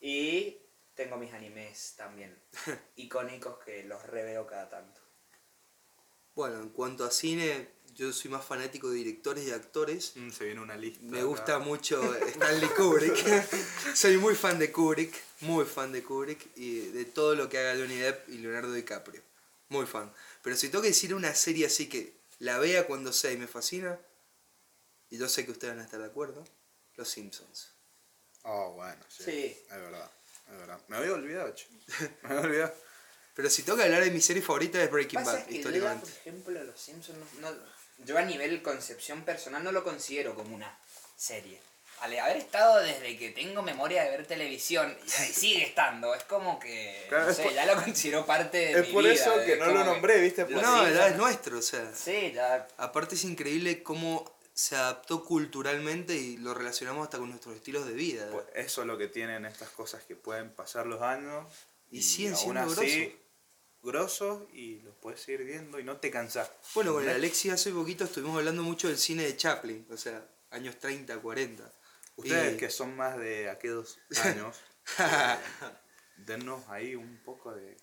Y tengo mis animes también icónicos que los reveo cada tanto. Bueno, en cuanto a cine, yo soy más fanático de directores y actores. Mm, se viene una lista. Me acá. gusta mucho Stanley Kubrick. Soy muy fan de Kubrick, muy fan de Kubrick y de todo lo que haga Johnny Depp y Leonardo DiCaprio. Muy fan. Pero si tengo que decir una serie así que la vea cuando sea y me fascina, y yo sé que ustedes van a estar de acuerdo, Los Simpsons. Oh, bueno, sí. Sí. Es verdad, es verdad. Me había olvidado, che. Me había olvidado. Pero si tengo que hablar de mi serie favorita es Breaking Bad, que yo, históricamente. por ejemplo, Los Simpsons, no, no- yo a nivel concepción personal no lo considero como una serie. Al haber estado desde que tengo memoria de ver televisión, y sigue estando, es como que, Claro, no es sé, por- ya lo considero parte de Es mi por vida, eso es que no lo nombré, ¿viste? Los No, Simpsons- ya es nuestro, o sea. Sí, ya, Aparte es increíble cómo se adaptó culturalmente y lo relacionamos hasta con nuestros estilos de vida. Pues eso es lo que tienen estas cosas que pueden pasar los años Y siguen aún siendo así grosos y los puedes seguir viendo y no te cansás. Bueno, con el Alexi hace poquito estuvimos hablando mucho del cine de Chaplin, o sea, años 30, 40. Ustedes Y- que son más de aquellos años, dennos ahí un poco de...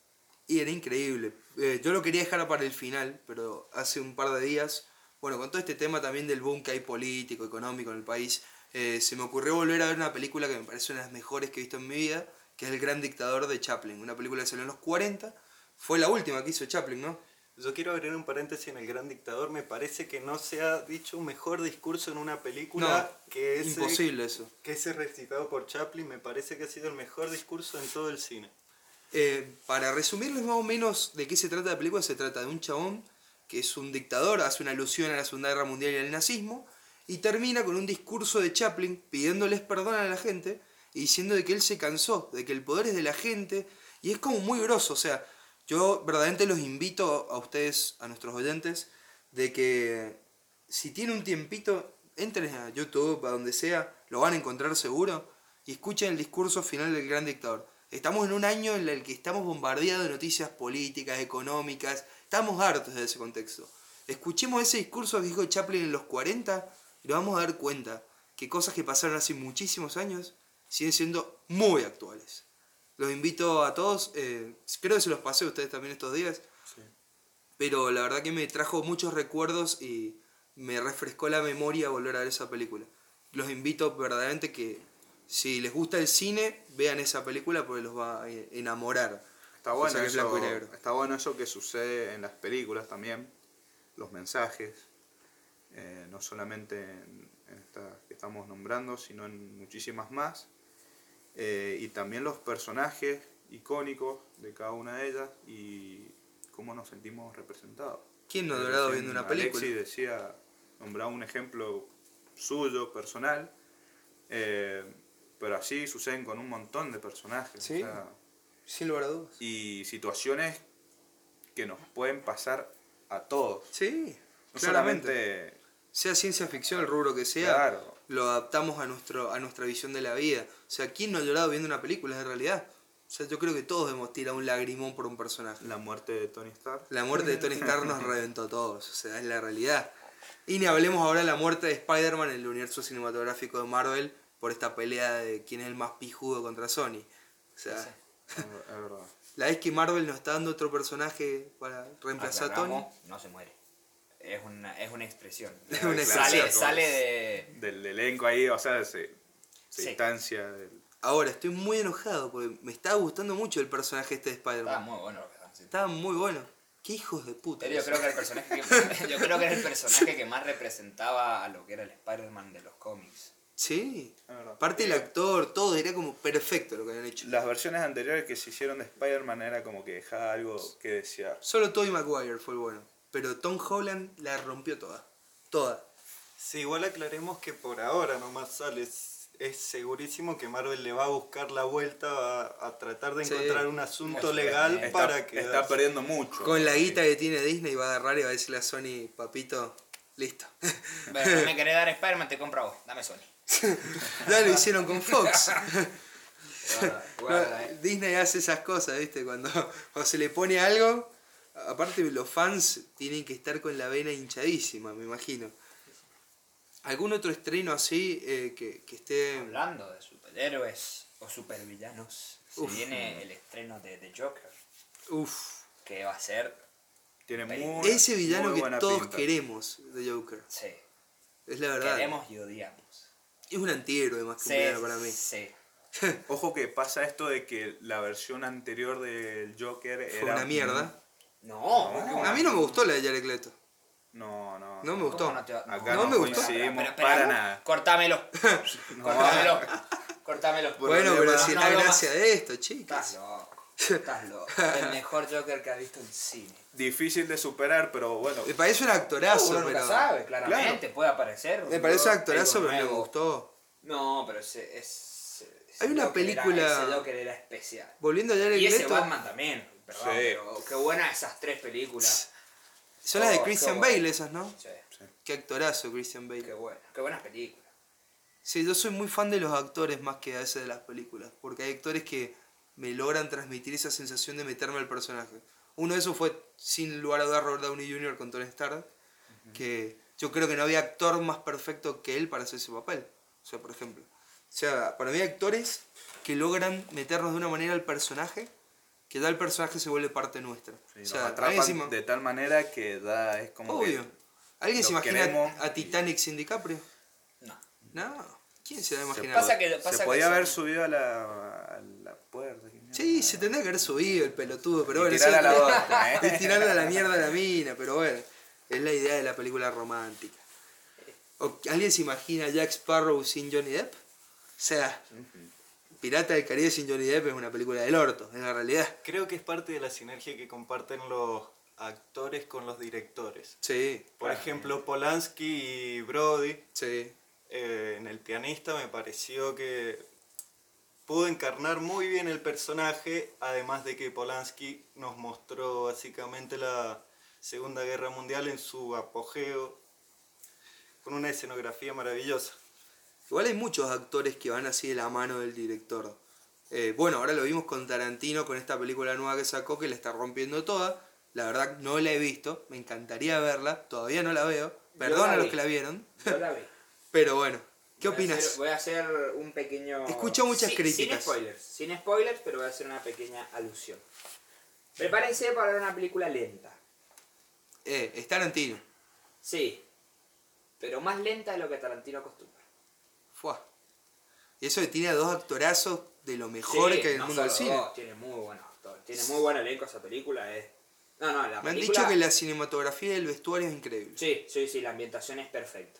Y era increíble. Eh, yo lo quería dejar para el final, pero hace un par de días, bueno, con todo este tema también del boom que hay político, económico en el país, eh, se me ocurrió volver a ver una película que me parece una de las mejores que he visto en mi vida, que es El Gran Dictador de Chaplin, una película que salió en los 40. Fue la última que hizo Chaplin, ¿no? Yo quiero abrir un paréntesis en El Gran Dictador. Me parece que no se ha dicho un mejor discurso en una película No, que ese, imposible eso. que ese recitado por Chaplin. Me parece que ha sido el mejor discurso en todo el cine. Eh, para resumirles más o menos de qué se trata la película, se trata de un chabón que es un dictador, hace una alusión a la Segunda Guerra Mundial y al nazismo, y termina con un discurso de Chaplin pidiéndoles perdón a la gente y diciendo de que él se cansó, de que el poder es de la gente, y es como muy grosso, o sea, yo verdaderamente los invito a ustedes, a nuestros oyentes, de que si tienen un tiempito, entren a YouTube, a donde sea, lo van a encontrar seguro, y escuchen el discurso final del gran dictador. Estamos en un año en el que estamos bombardeados de noticias políticas, económicas, estamos hartos de ese contexto. Escuchemos ese discurso que dijo Chaplin en los 40 y nos vamos a dar cuenta que cosas que pasaron hace muchísimos años siguen siendo muy actuales. Los invito a todos, eh, creo que se los pasé a ustedes también estos días, pero la verdad que me trajo muchos recuerdos y me refrescó la memoria volver a ver esa película. Los invito verdaderamente que si les gusta el cine, vean esa película porque los va a enamorar. Está O bueno, sea, es blanco y eso, negro. está bueno eso que sucede en las películas también, los mensajes, eh, no solamente en, en estas que estamos nombrando, sino en muchísimas más, eh, y también los personajes icónicos de cada una de ellas y cómo nos sentimos representados. ¿Quién no ha Eh, recién viendo una Alexis película? decía, nombraba un ejemplo suyo, personal, eh, pero así suceden con un montón de personajes. Sí. o sea, Sin lugar a dudas. y situaciones que nos pueden pasar a todos. Sí, No claramente. solamente, Sea ciencia ficción, el rubro que sea, claro, lo adaptamos a, nuestro, a nuestra visión de la vida. O sea, ¿quién no ha llorado viendo una película de realidad? O sea, yo creo que todos hemos tirado un lagrimón por un personaje. la muerte de Tony Stark. La muerte de Tony Stark nos reventó a todos, o sea, es la realidad. Y ni hablemos ahora de la muerte de Spider-Man en el universo cinematográfico de Marvel por esta pelea de quién es el más pijudo contra Sony. O sea, Es es verdad. la vez que Marvel nos está dando otro personaje para reemplazar a Tony. No se muere. Es una, es una expresión. Es una sale, expresión. sale de. Del elenco ahí, o sea, se, se Sí. distancia del... Ahora, estoy muy enojado porque me estaba gustando mucho el personaje este de Estaba Spider-Man. muy bueno lo que están haciendo. Estaba muy bueno. Qué hijos de puta. Yo creo que el personaje que, yo creo que era el personaje que más representaba a lo que era el Spider-Man de los cómics. Sí. Aparte el actor, todo, era como perfecto lo que habían hecho. Las versiones anteriores que se hicieron de Spider-Man era como que dejaba algo que desear. Solo Tobey Maguire fue el bueno. Pero Tom Holland la rompió toda. Toda. Sí, igual aclaremos que por ahora nomás sale. Es, es segurísimo que Marvel le va a buscar la vuelta a, a tratar de Sí. encontrar un asunto legal está- para que. está perdiendo mucho. Con la guita que tiene Disney va a agarrar y va a decirle a Sony, papito, listo. Pero no me querés dar Spider-Man, te compra vos. Dame Sony. ya lo hicieron con Fox. Guarda, guarda, eh. Disney hace esas cosas, ¿viste? Cuando, cuando se le pone algo, aparte los fans tienen que estar con la vena hinchadísima, me imagino. ¿Algún otro estreno así eh, que, que esté... Hablando de superhéroes o supervillanos, se Uf. viene el estreno de The Joker, Uf, que va a ser, Tiene muy, ese villano muy que todos pinta. queremos de Joker. sí, Es la verdad. queremos y odiamos. Es un antihéroe más que Sí, un villano para mí. sí. Ojo que pasa esto de que la versión anterior del Joker Fue era una mierda. No, No. A mí no me gustó la de Jared Leto. No, no. No me ¿Cómo gustó. no te va- Acá No no, me gustó. coincidimos Espera, espera, para ¿no? nada. Cortámelo. Cortámelo. Cortámelo. Bueno, pero si no la hablo gracia más. de esto, Estás chicas. loco. Estás loco. El mejor Joker que ha visto el cine. Difícil de superar, pero bueno. Me parece un actorazo, Uno nunca pero. sabe, claramente, puede aparecer. Me parece un actorazo, pero no me gustó. No, pero ese, ese Hay una Joker era- película- ese Joker era especial. Volviendo a Jared Y ese Leto, Batman también, perdón, Sí. pero qué buenas esas tres películas. son las de Oh, Christian qué bueno. Bale esas, ¿no? Sí, Qué actorazo Christian qué Bale. buenas, qué buenas películas. Sí, yo soy muy fan de los actores más que a veces de las películas, porque hay actores que me logran transmitir esa sensación de meterme al personaje. Uno de esos fue, sin lugar a dudas, Robert Downey Jr. con Tony Stark, que yo creo que no había actor más perfecto que él para hacer ese papel. O sea, por ejemplo. O sea, para mí hay actores que logran meternos de una manera al personaje que ya el personaje se vuelve parte nuestra. Sí, o sea, atrapan de tal manera que da, es como Obvio. que ¿Alguien se imagina a y- Titanic sin DiCaprio? No. No. ¿Quién se va a imaginar? Pasa que, pasa Se que podía son- haber subido a la, a la puerta. ¿qué Sí, se tendría que haber subido el pelotudo, pero Y bueno, tirar a la bosta, ¿eh? tirarle a la mierda a la mina, pero bueno, es la idea de la película romántica. ¿O ¿Alguien se imagina a Jack Sparrow sin Johnny Depp? O sea, Pirata del Caribe sin Johnny Depp es una película del orto, en la realidad. Creo que es parte de la sinergia que comparten los actores con los directores. Sí, Por ejemplo, Polanski y Brody, sí. eh, en El pianista me pareció que pudo encarnar muy bien el personaje, además de que Polanski nos mostró básicamente la Segunda Guerra Mundial en su apogeo, con una escenografía maravillosa. Igual hay muchos actores que van así de la mano del director. Eh, bueno, ahora lo vimos con Tarantino, con esta película nueva que sacó, que la está rompiendo toda. La verdad no la he visto, me encantaría verla, todavía no la veo. Perdón la a los vi. que la vieron. Yo la vi. Pero bueno, ¿qué Voy a opinas? hacer- voy a hacer un pequeño... Escucho muchas Sí, críticas. Sin spoilers, sin spoilers, pero voy a hacer una pequeña alusión. Prepárense para ver una película lenta. Eh, es Tarantino. Sí, pero más lenta de lo que Tarantino acostumbra. Fuá. Y eso que tiene a dos actorazos de lo mejor Sí, que hay en el mundo del cine. dos, tiene muy buenos actores. Tiene muy buen elenco esa película. Es... No, no, la Me han dicho que la cinematografía y el vestuario es increíble. Sí, sí, sí, la ambientación es perfecta.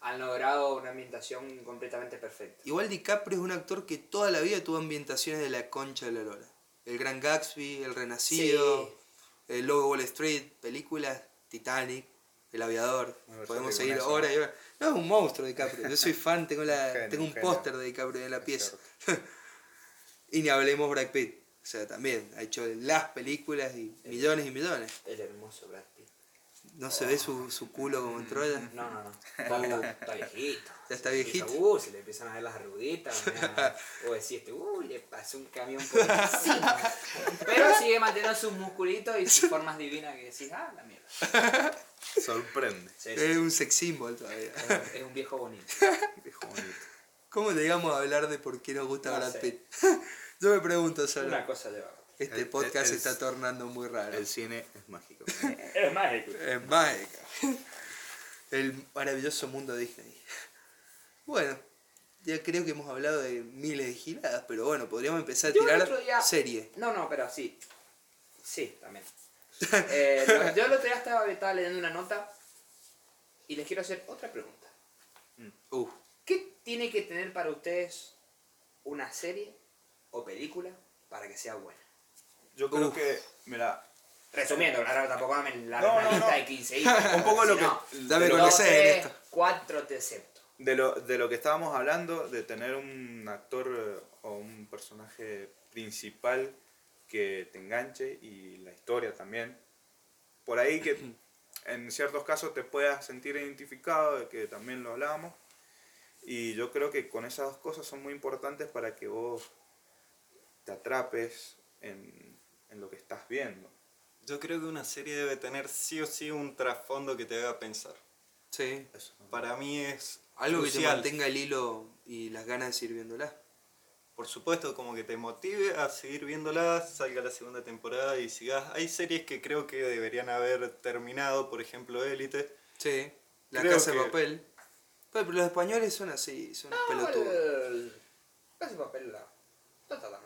Han logrado una ambientación completamente perfecta. Igual DiCaprio es un actor que toda la vida tuvo ambientaciones de la concha de la lora. El Gran Gatsby, El Renacido, Sí. El Lobo Wall Street, películas, Titanic, El Aviador. Podemos seguir horas y horas. No, es un monstruo DiCaprio. Yo soy fan, tengo, la, Genio, tengo un póster de DiCaprio en la pieza. y ni hablemos Brad Pitt. O sea, también ha hecho las películas y millones y millones. El hermoso Brad. No se ve su, su culo como en Troya. No, no, no. Está, está viejito. Ya está viejito. empieza, Uh, se le empiezan a ver las arruguitas. O decís, este, uh, le pasó un camión por encima. Pero sigue manteniendo sus musculitos y sus formas divinas que decís, ah, la mierda. Sorprende. Sí, sí, Es un sex symbol todavía. es, un viejo bonito. Viejo bonito. ¿Cómo llegamos a hablar de por qué nos gusta No Brad. Pitt? Yo me pregunto solo. Una cosa lleva. Este El- podcast el- se está tornando muy raro. El cine es mágico. Es mágico. Es mágica. El maravilloso mundo Disney. Bueno, ya creo que hemos hablado de miles de giladas, pero bueno, podríamos empezar a Yo tirar día- serie. No, no, pero sí. Sí, también. Eh, lo- yo el otro día estaba, estaba leyendo una nota y les quiero hacer otra pregunta. Uh, ¿Qué tiene que tener para ustedes una serie o película para que sea buena? Yo creo Uf. que, mira, Resumiendo, claro, tampoco me la No, no, lista no. de 15 ítems, Un poco lo que- no, dame conocer esto. Cuatro te acepto. de lo, de lo que estábamos hablando, de tener un actor eh, o un personaje principal que te enganche y la historia también. Por ahí que en ciertos casos te puedas sentir identificado, de que también lo hablábamos. Y yo creo que con esas dos cosas son muy importantes para que vos te atrapes en, en lo que estás viendo. Yo creo que una serie debe tener sí o sí un trasfondo que te haga pensar. sí. Eso. Para mí es Algo que te mantenga el hilo y las ganas de seguir viéndola. Por supuesto, como que te motive a seguir viéndola, salga la segunda temporada y sigas. Hay series que creo que deberían haber terminado, por ejemplo, Élite. Sí. La Creo casa de papel. Pero los españoles son así, son No, pelotudos. el... Casa de papel no, no está tan mal.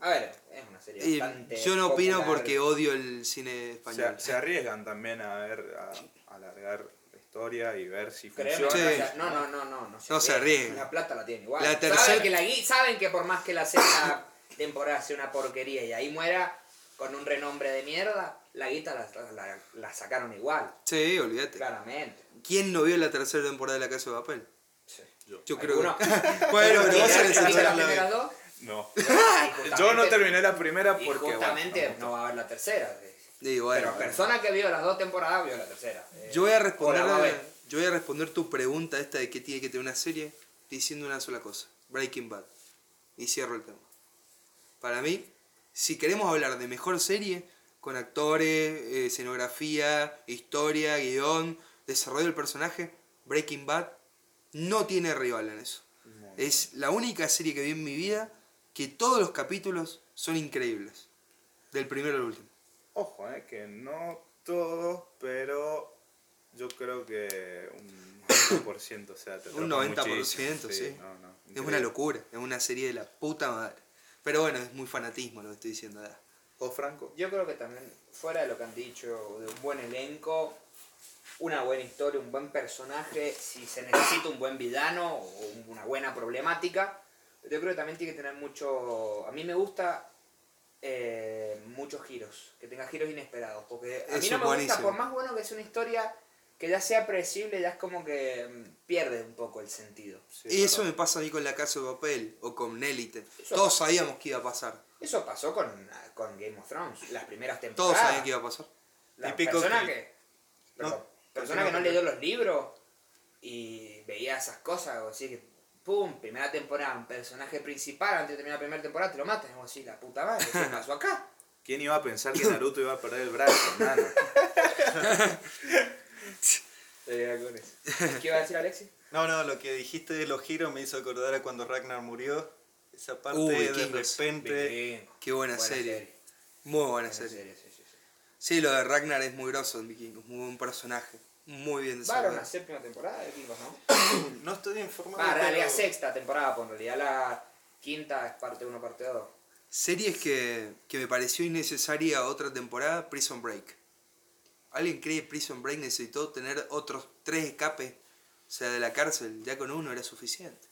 A ver, es una serie Y bastante yo no opino porque odio el cine español. se arriesgan también a ver, a, a alargar la historia y ver si funciona. Sí. no, no, no, no, no, No se arriesguen. La plata la tiene igual. La saben, tercera- que la, gui- saben que por más que la sexta temporada sea una porquería y ahí muera con un renombre de mierda, la guita la, la- la sacaron igual, Sí, olvídate. claramente. ¿Quién no vio la tercera temporada de La Casa de Papel? Sí. Yo creo que... bueno, pero vos ¿Viste eres el primeras la dos? No. Yo no terminé la primera Y porque. justamente bueno, no va a haber la tercera. sí. Digo, bueno, Pero persona que vio las dos temporadas vio la tercera. Eh, yo voy a responder va a ver. yo voy a responder tu pregunta esta de qué tiene que tener una serie diciendo una sola cosa, Breaking Bad. Y cierro el tema. Para mí, si queremos hablar de mejor serie con actores, eh, escenografía, historia, guion, desarrollo del personaje, Breaking Bad no tiene rival en eso. Es la única serie que vi en mi vida que todos los capítulos son increíbles. Del primero al último. Ojo, eh, que no todos, pero yo creo que un 100%, o sea, te Un atrapa 90%, muchísimo, sí. no, no, Es una locura, es una serie de la puta madre. Pero bueno, es muy fanatismo lo que estoy diciendo. ¿verdad? ¿Vos, Franco? Yo creo que también, fuera de lo que han dicho, de un buen elenco, una buena historia, un buen personaje, si se necesita un buen villano o una buena problemática, yo creo que también tiene que tener mucho... A mí me gusta eh, muchos giros, que tenga giros inesperados, porque a mí Eso no es me gusta, por más bueno que sea una historia, que ya sea predecible, ya es como que mm, pierde un poco el sentido. Sí, y eso me pasa a mí con La Casa de Papel o con Élite. Eso Todos pasa. sabíamos que iba a pasar. Eso pasó con, con Game of Thrones, las primeras Todos temporadas. sabían que iba a pasar. La Típico persona que- que, No, persona que no leyó los libros y veía esas cosas, o así que, pum, primera temporada, un personaje principal, antes de terminar la primera temporada, te lo matan, o así, la puta madre, ¿qué pasó acá? ¿Quién iba a pensar que Naruto iba a perder el brazo, hermano? ¿Qué iba a decir Alexis? No, no, lo que dijiste de los giros me hizo acordar a cuando Ragnar murió. Esa parte Uy, de Vikingos. repente. Qué buena, serie. Muy buena, Buena serie. serie, sí, sí, sí. Sí, lo de Ragnar es muy grosso en Vikingos, muy buen personaje. Muy bien desarrollado. una séptima temporada de Vikingos, ¿no? No estoy informado. En realidad pero- sexta temporada, pues en realidad la quinta es parte 1, parte 2. Series que, que me pareció innecesaria otra temporada, Prison Break. ¿Alguien cree que Prison Break necesitó tener otros tres escapes? O sea, de la cárcel, ya con uno era suficiente.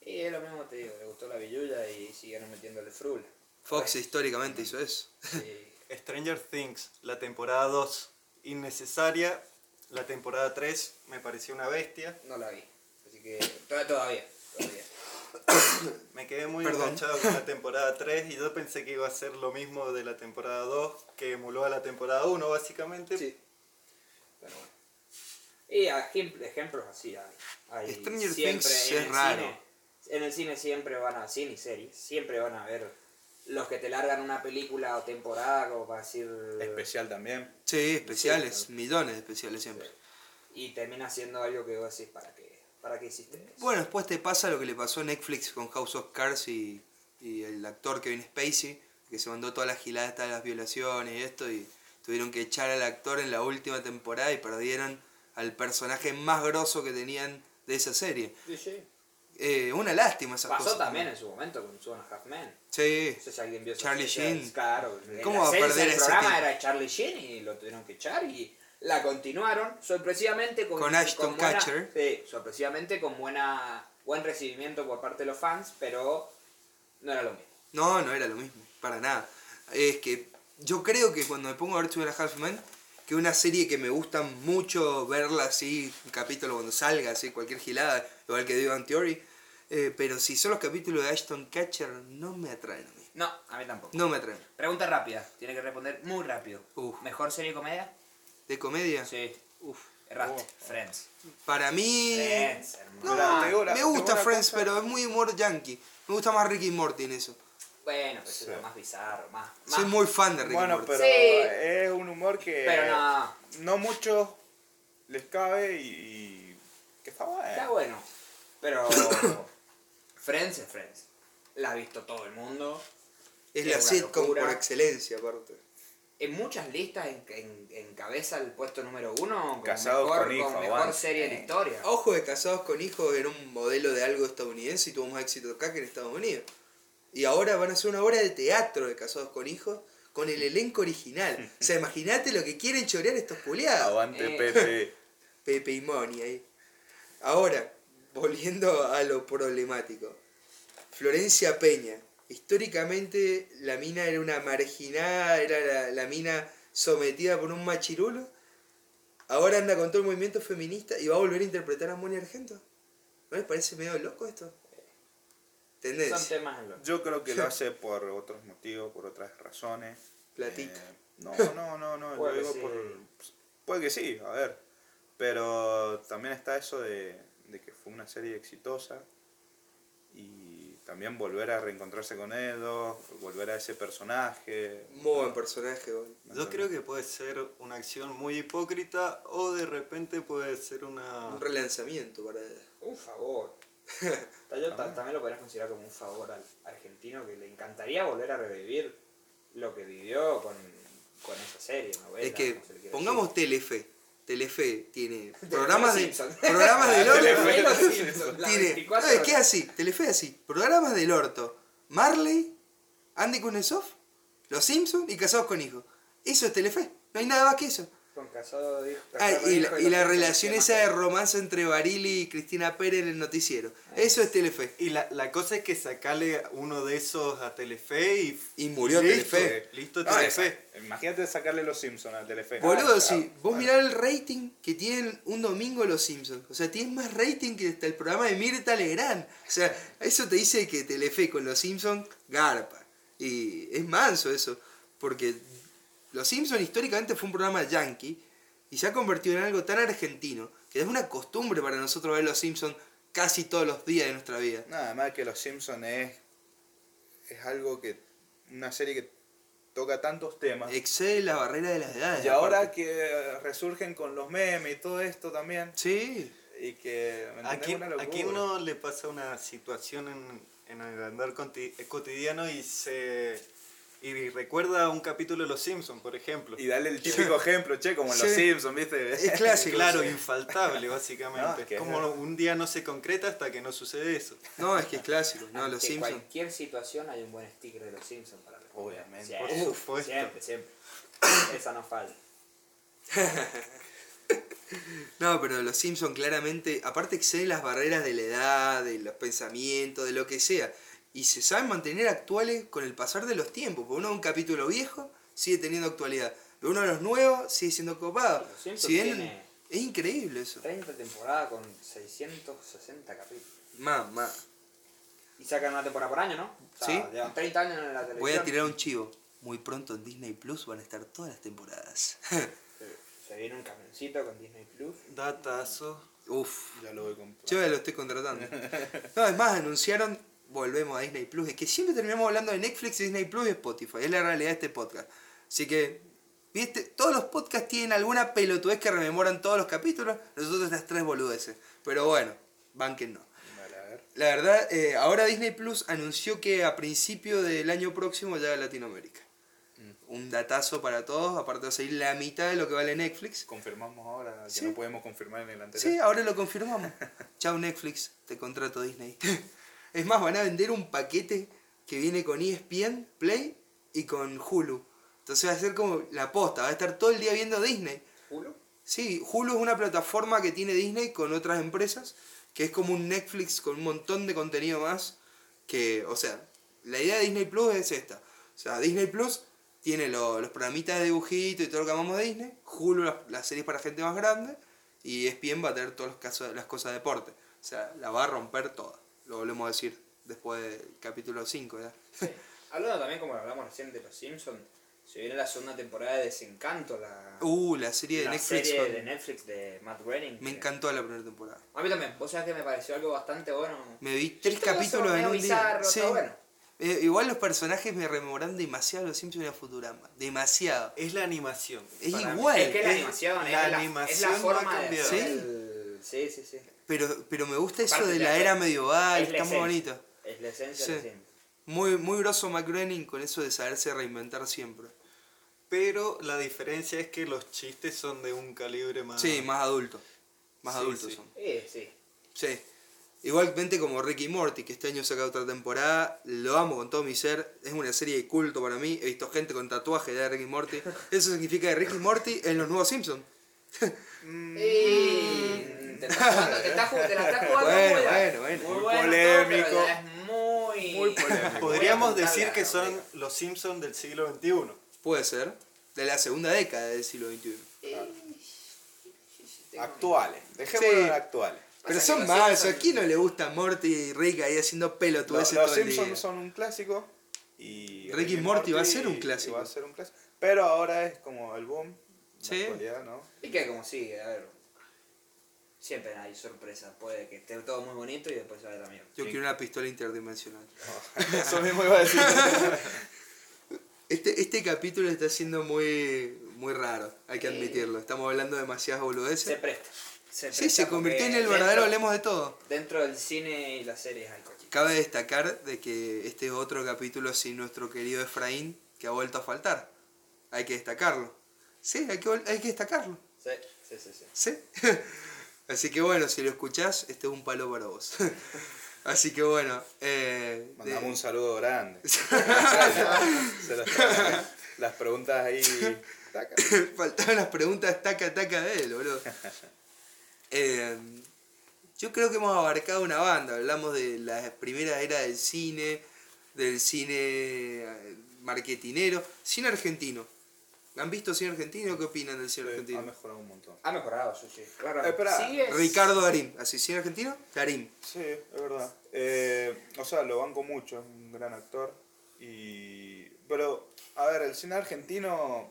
Y es lo mismo te digo, le gustó la billulla y siguieron metiéndole frul. Fox históricamente hizo eso. Sí. Stranger Things, la temporada 2, innecesaria. La temporada 3 me pareció una bestia. No la vi. Así que to- todavía, todavía. Me quedé muy Perdón. enganchado con la temporada 3 y yo pensé que iba a ser lo mismo de la temporada 2, que emuló a la temporada 1 básicamente. Sí. Pero bueno. Y ejem- ejemplos así hay. hay Stranger siempre Things en es el raro. cine. en el cine siempre van a, cine y series, siempre van a ver los que te largan una película o temporada como para decir... Especial también. Sí, especiales, Sí, millones de especiales siempre. Y termina siendo algo que vos decís, ¿para qué? ¿Para qué hiciste eso? Bueno, después te pasa lo que le pasó a Netflix con House of Cards y, y el actor Kevin Spacey, que se mandó todas las giladas esta de las violaciones y esto, y tuvieron que echar al actor en la última temporada y perdieron al personaje más grosso que tenían de esa serie. Sí, sí. Eh, una lástima esas Pasó cosas. también en su momento con Two and a Half Men. Sí, No sé si alguien vio esa Charlie Sheen. Claro. ¿Cómo va a perder ese programa tipo? era Charlie Sheen y lo tuvieron que echar y la continuaron sorpresivamente con, Con Ashton buena- Kutcher. Sí, sorpresivamente con buena buen recibimiento por parte de los fans, pero no era lo mismo. No, no era lo mismo, para nada. Es que yo creo que cuando me pongo a ver Two and a Half Men, que una serie que me gusta mucho verla así, un capítulo cuando salga, así, cualquier gilada, igual que Divan Theory, eh, pero si son los capítulos de Ashton Catcher, no me atraen a mí. No, a mí tampoco. No me atraen. Pregunta rápida, tiene que responder muy rápido. Uf. ¿Mejor serie de comedia? ¿De comedia? Sí. Uf. Erraste. Friends. Para mí... Friends, hermano. No, Mira, te digo la- me gusta Friends, cosa. pero es muy humor yankee. Me gusta más Ricky y Morty en eso. Bueno, pues es lo más bizarro, más... Soy muy fan de Ricky y Bueno, Morty. pero Sí. es un humor que Pero no, no muchos les cabe y, y que está está bueno. bueno. Pero Friends es Friends. La ha visto todo el mundo. Es es la una sitcom locura. por excelencia, aparte. En muchas listas en, en- encabeza el puesto número uno como Casados mejor, con hijo, mejor aguante. serie de la historia. Ojo de Casados con Hijos era un modelo de algo estadounidense y tuvo más éxito acá que en Estados Unidos. Y ahora van a hacer una obra de teatro de Casados con Hijos con el elenco original. O sea, imagínate lo que quieren chorear estos culiados. Aguante Eh. Pepe. Pepe y Moni ahí. Ahora, volviendo a lo problemático. Florencia Peña. Históricamente la mina era una marginada, era la, la mina sometida por un machirulo. Ahora anda con todo el movimiento feminista y va a volver a interpretar a Moni Argento. ¿No les parece medio loco esto? Son Tendencia. temas en los... Yo creo que lo hace por otros motivos, por otras razones. Platita. Eh, no, no, no, no. Puede digo que por. sí. Puede que sí, a ver. Pero también está eso de, de que fue una serie exitosa. Y también volver a reencontrarse con ellos, volver a ese personaje. Muy buen personaje, boludo. Yo creo que puede ser una acción muy hipócrita o de repente puede ser una... Un relanzamiento para Un favor. Yo también lo podrías considerar como un favor al argentino que le encantaría volver a revivir lo que vivió con, con esa serie, novela, Es que quiera pongamos decir. Telefe. Telefe tiene programas de, programas del orto. Tiene, 24 no, es que así, Telefe así. Programas del orto. Marley, Andy Kuznetsov, Los Simpsons y Casados con Hijos. Eso es Telefe. No hay nada más que eso. Con casado, dijo- Ah, y hijo la, y relación ¿qué esa de romance entre Barili y Cristina Pérez en el noticiero. Eso es Telefe. Y la, la cosa es que sacarle uno de esos a Telefe y, Y murió listo, Telefe. Listo No, Telefe. esa- Imagínate sacarle los Simpsons a Telefe. Boludo, Ah, si vos claro. mirá el rating que tienen un domingo los Simpsons. O sea, tienen más rating que hasta el programa de Mirta Legrand. O sea, eso te dice que Telefe con los Simpsons garpa. Y es manso eso. Porque los Simpsons históricamente fue un programa yankee y se ha convertido en algo tan argentino que es una costumbre para nosotros ver los Simpsons casi todos los días de nuestra vida. Nada más que Los Simpsons es, es algo que. Una serie que toca tantos temas. Excede la barrera de las edades. Y ahora aparte. que resurgen con los memes y todo esto también. Sí. Y que. ¿me ¿A quién, Una a locura. quién no le pasa una situación en, en el andar cotidiano y se y recuerda un capítulo de Los Simpsons, por ejemplo? Y dale el típico ejemplo, che, como en Los Sí. Simpsons, ¿viste? Es clásico. Claro, infaltable, básicamente. No, es que- Como un día no se concreta hasta que no sucede eso. No, es que es clásico. No, los Simpsons. cualquier situación hay un buen sticker de los Simpsons para responder. Obviamente. Siempre, Por supuesto. Siempre, siempre. Esa no falta. No, pero los Simpsons claramente, aparte exceden las barreras de la edad, de los pensamientos, de lo que sea. Y se saben mantener actuales con el pasar de los tiempos. Porque uno de un capítulo viejo sigue teniendo actualidad. Pero uno de los nuevos sigue siendo copado. Si bien, tiene- es increíble eso. 30 temporadas con 660 capítulos. Más, más. Y sacan una temporada por año, ¿no? O sea, Sí. Llevan 30 años en la televisión. Voy a tirar un chivo. Muy pronto en Disney Plus van a estar todas las temporadas. Se viene un camioncito con Disney Plus. Datazo. Uf. Ya lo voy a comprar. Yo ya lo estoy contratando. No, es más, anunciaron, volvemos a Disney Plus. Es que siempre terminamos hablando de Netflix, Disney Plus y Spotify. Es la realidad de este podcast. Así que, ¿viste? Todos los podcasts tienen alguna pelotudez que rememoran todos los capítulos. Nosotros estas tres boludeces. Pero bueno, banquen no. Dale, a ver. La verdad, eh, ahora Disney Plus anunció que a principio del año próximo llega a Latinoamérica. Un datazo para todos, aparte a salir la mitad de lo que vale Netflix. Confirmamos ahora que Sí. no podemos confirmar en el anterior. Sí, ahora lo confirmamos. Chao Netflix, te contrato Disney. Es más, van a vender un paquete que viene con ESPN, Play y con Hulu. Entonces va a ser como la posta, va a estar todo el día viendo Disney. ¿Hulu? Sí, Hulu es una plataforma que tiene Disney con otras empresas, que es como un Netflix con un montón de contenido más. Que, o sea, la idea de Disney Plus es esta. O sea, Disney Plus tiene lo- los programitas de dibujito y todo lo que amamos de Disney. Hulu las, las series para gente más grande. Y ESPN va a tener todas las cosas de deporte. O sea, la va a romper toda. Lo volvemos a decir después del capítulo 5. ¿ya? Sí. Hablando también, como hablamos recién, de los Simpsons, se viene la segunda temporada de Desencanto, la, Uh, la serie de la Netflix. serie con- de Netflix de Matt Groening. Me que- encantó la primera temporada. A mí también, vos sabés que me pareció algo bastante bueno. Me vi tres capítulos en un día. bizarro, Sí. está bueno. Eh, igual los personajes me rememoran demasiado los Simpsons y a Futurama. Demasiado. Es la animación. Es Para mí. igual. Es que la es- animación, la es, la, es animación la no ha forma de cambiado. hacer Sí. el- Sí, sí, sí. Pero, pero me gusta eso Aparte, de la- la era medieval, es está muy bonito. Es la esencia Sí. de Simpsons. Muy, muy grosso McGroening con eso de saberse reinventar siempre. Pero la diferencia es que los chistes son de un calibre más. Sí, más adultos. Más Sí, adultos sí. son. Sí, sí. Sí. Igualmente como Ricky Morty, que este año saca otra temporada, lo amo con todo mi ser, es una serie de culto para mí, he visto gente con tatuaje de Ricky Morty, eso significa que Ricky Morty en los nuevos Simpsons. Y te estás jugando, te estás jugando, te la estás jugando Bueno, muy bueno, bueno. Muy Muy bueno todo, polémico. es muy... Muy polémico. Podríamos decir que son los Simpsons del siglo XXI. Puede ser, de la segunda década del siglo XXI. Actuales. Dejémoslo Sí. en actuales. Pero son los malos, ¿a Simpsons- quién no le gusta Morty y Rick ahí haciendo Los, pelotudeces los todo el Simpsons día? son un clásico. Y Rick y Morty va a ser un clásico. Va a ser un clásico. Pero ahora es como el boom. la Sí. actualidad, ¿no? Y que como sigue, a ver. Siempre hay sorpresas. Puede que esté todo muy bonito y después se vaya mierda. Yo quiero una pistola interdimensional. Eso mismo iba a decir. Este, este capítulo está siendo muy, muy raro, hay que admitirlo. Estamos hablando de demasiadas Se boludeces. presta. Se Sí, presta se convirtió en el verdadero Hablemos de Todo. Dentro del cine y las series hay cochinas. Cabe destacar de que este es otro capítulo sin nuestro querido Efraín, que ha vuelto a faltar. Hay que destacarlo. Sí, hay que, vol- hay que destacarlo. Sí. Sí, sí, sí. ¿Sí? Así que bueno, si lo escuchás, este es un palo para vos. Así que bueno. Eh, Mandamos de- un saludo grande. Se las, preguntas ahí. taca. Faltaban las preguntas taca taca de él, boludo. Eh, yo creo que hemos abarcado una banda. Hablamos de la primera era del cine, del cine eh, marketinero, cine argentino. ¿Han visto cine argentino? ¿Qué opinan del cine Ha argentino? mejorado un montón. Ha mejorado, sí, sí. Claro. Eh, Ricardo Darín. ¿Así cine argentino? Darín. Sí, es verdad. Eh, o sea, lo banco mucho, es un gran actor. Y... Pero, a ver, el cine argentino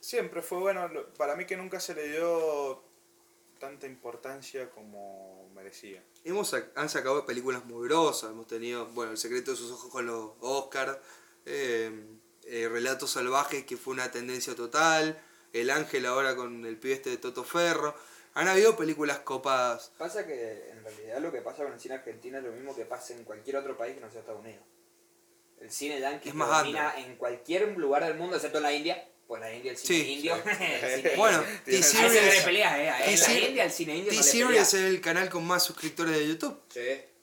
siempre fue bueno. Para mí que nunca se le dio tanta importancia como merecía. Hemos sac- han sacado películas muy grosas, hemos tenido, bueno, El secreto de sus ojos con los Oscar, eh, eh, Relatos salvajes que fue una tendencia total, El ángel ahora con el pibe este de Toto Ferro. Han habido películas copadas. Pasa que en realidad lo que pasa con el cine argentino es lo mismo que pasa en cualquier otro país que no sea Estados Unidos. El cine yankee Es más domina en cualquier lugar del mundo, excepto en la India. Pues la India, el cine Sí, indio. el cine Bueno. T-Series- eh. En la India el cine indio no T-Series pelea. es el canal con más suscriptores de YouTube. Sí,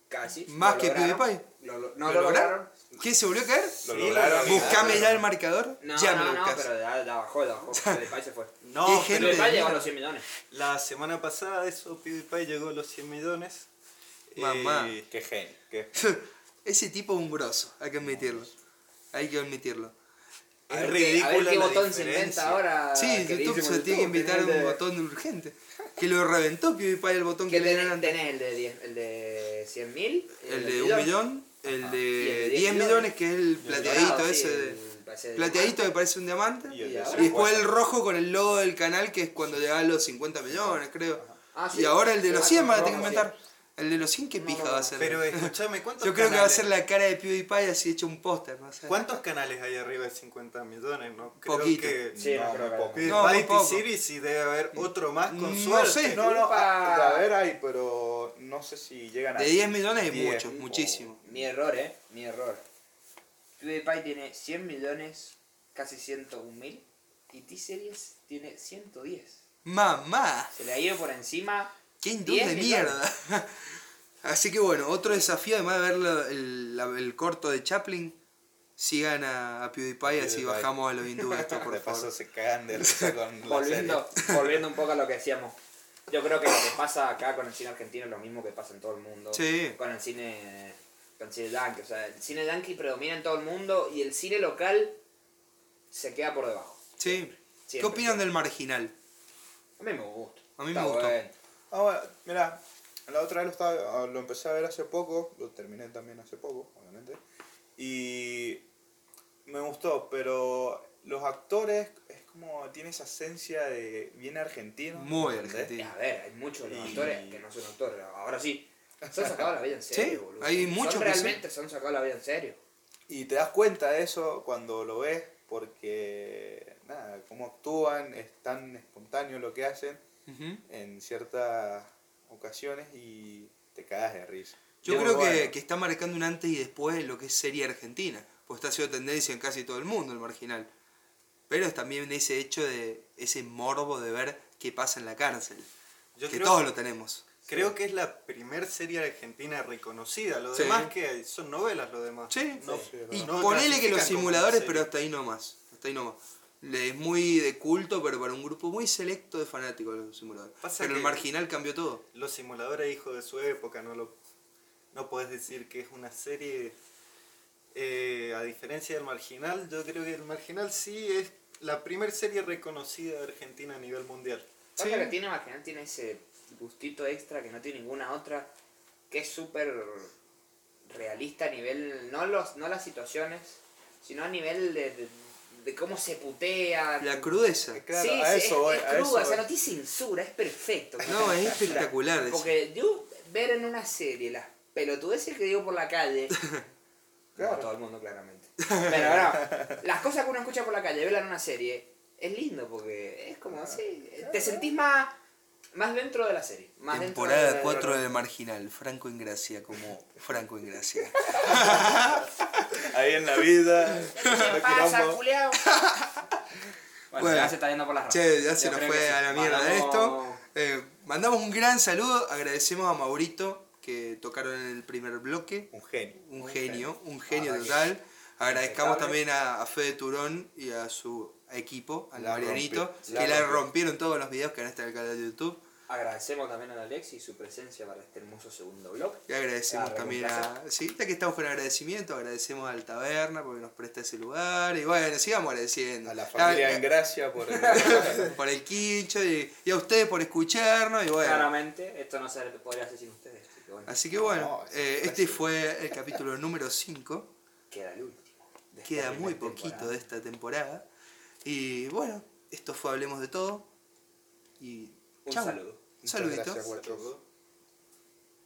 casi. Más Lo que lograron. PewDiePie. Lo- lo- no ¿Lo lo, lograron? lograron. ¿Qué se volvió a caer? Lo lograron. Buscame ya el marcador. No, ya me no, lo no, pero ya, ya bajó, ya bajó. PewDiePie se fue. No, Qué pero gente PewDiePie de llegó a los 100 millones. la semana pasada eso PewDiePie llegó a los 100 millones. Mamá. Eh, Qué genio. Qué... Ese tipo es un grosso, hay que admitirlo. Hay que admitirlo. es A ver qué- ridícula A ver qué la botón se inventa ahora. Sí, YouTube se tiene que invitar un de- botón urgente. Que lo reventó PewDiePie el botón que ¿Qué le tenés, dieron antes. tenés el de 10, el de 100 mil? El de un millón, el Ajá. de el de 10 10 millones, que es el plateadito dorado, ese. el- Plateadito que parece un diamante. Y el después el 50. rojo con el logo del canal, que es cuando llega a los 50 millones, creo. Ah, sí. Y ahora el de los Ah, 100 con van a tener que inventar. El de los 100, ¿qué No, pija no, va a ser? Pero escúchame, ¿cuántos Yo creo que va a canales- ser la cara de PewDiePie así hecho un póster, no sé. ¿Cuántos canales hay arriba de 50 millones? No creo Poquito. que Sí, no, No, creo que- poco. Muy poco. T-Series y debe haber otro más con No suerte. sé. No, no, a, a ver hay, pero no sé si llegan a... De 10 millones hay 10, muchos, o- muchísimo. Mi error, eh. Mi error. PewDiePie tiene 100 millones, casi 101 mil. Y T-Series tiene 110. Mamá, Se le ha ido por encima. Qué 10 industria de mierda. Así que bueno, otro desafío, además de ver la- el, la- el corto de Chaplin, sigan a, a PewDiePie, así bajamos a los hindúes, esto, por de paso favor. se cagan de risa con la Volviendo, volviendo un poco a lo que decíamos. Yo creo que lo que pasa acá con el cine argentino es lo mismo que pasa en todo el mundo. Sí. Con el cine. Con el cine yankee. O sea, el cine yankee predomina en todo el mundo y el cine local se queda por debajo. Sí. ¿Qué opinan siempre. del marginal? A mí me gusta. A mí Está me gustó. bueno. Ah, bueno, mira, la otra vez lo, estaba, lo empecé a ver hace poco, lo terminé también hace poco, obviamente. Y me gustó, pero los actores es como tiene esa esencia de bien argentino. Muy argentino. A ver, hay muchos de los Y- actores que no son actores. Ahora sí. Se han sacado la vida en serio, Sí, boludo. hay Son muchos que realmente se han sacado la vida en serio. Y te das cuenta de eso cuando lo ves, porque nada, cómo actúan, es tan espontáneo lo que hacen En ciertas ocasiones y te cagas de risa. Yo creo que, bueno. que está marcando un antes y después de lo que es serie argentina, pues está haciendo tendencia en casi todo el mundo el marginal. Pero es también ese hecho de ese morbo de ver qué pasa en la cárcel. Yo que creo- todos lo tenemos. Creo que es la primer serie argentina reconocida. Lo Sí. demás que son novelas, lo demás. Sí. No, Sí, es Y no ponele que los simuladores, pero hasta ahí nomás. Hasta ahí nomás. Le- Es muy de culto, pero para un grupo muy selecto de fanáticos los simuladores. Pasa pero el marginal cambió todo. Los simuladores hijos de su época, no lo no puedes decir que es una serie eh, a diferencia del marginal, yo creo que el marginal sí es la primera serie reconocida de Argentina a nivel mundial. Pasa Sí. que tiene Marginal tiene ese gustito extra que no tiene ninguna otra, que es súper realista a nivel, no los no las situaciones, sino a nivel de, de, de cómo se putea. La crudeza. Claro, sí, a eso es, voy, es a cruda, eso o sea, no tiene censura, es perfecto. No, es espectacular. eso. Porque yo ver en una serie las pelotudeces que digo por la calle, Claro. no todo el mundo claramente, pero no, las cosas que uno escucha por la calle, verla en una serie, es lindo porque es como así, te sentís más, más dentro de la serie. Más de- Temporada de- 4 del marginal. Franco en gracia como Franco en gracia. Ahí en la vida. ¿Qué pasa, culiao? Bueno, Bueno. ya se está yendo por las ramas. Che, ya Yo se nos fue a la mierda Mandamos- esto. Eh, mandamos un gran saludo, agradecemos a Maurito que tocaron en el primer bloque. Un genio. Un genio, un genio Ah, total. Agradezcamos también a, a Fede Turón y a su equipo, al Marianito, que La rompieron todos los videos que van a estar en el canal de YouTube. Agradecemos también a Alex y su presencia para este hermoso segundo blog. Y agradecemos Ah, también a. Sí, ya que estamos con agradecimiento, agradecemos al Taberna porque nos presta ese lugar. Y bueno, sigamos agradeciendo. A la familia en gracia por el... por el quincho y, y a ustedes por escucharnos. Y bueno. Claramente, esto no se podría hacer sin ustedes. Así que bueno, Así que bueno, No, eh, este fue el capítulo número 5. queda el último. Queda muy poquito temporada. de esta temporada. Y bueno, esto fue Hablemos de Todo. Y Un chau. saludo. Un saludito. Gracias.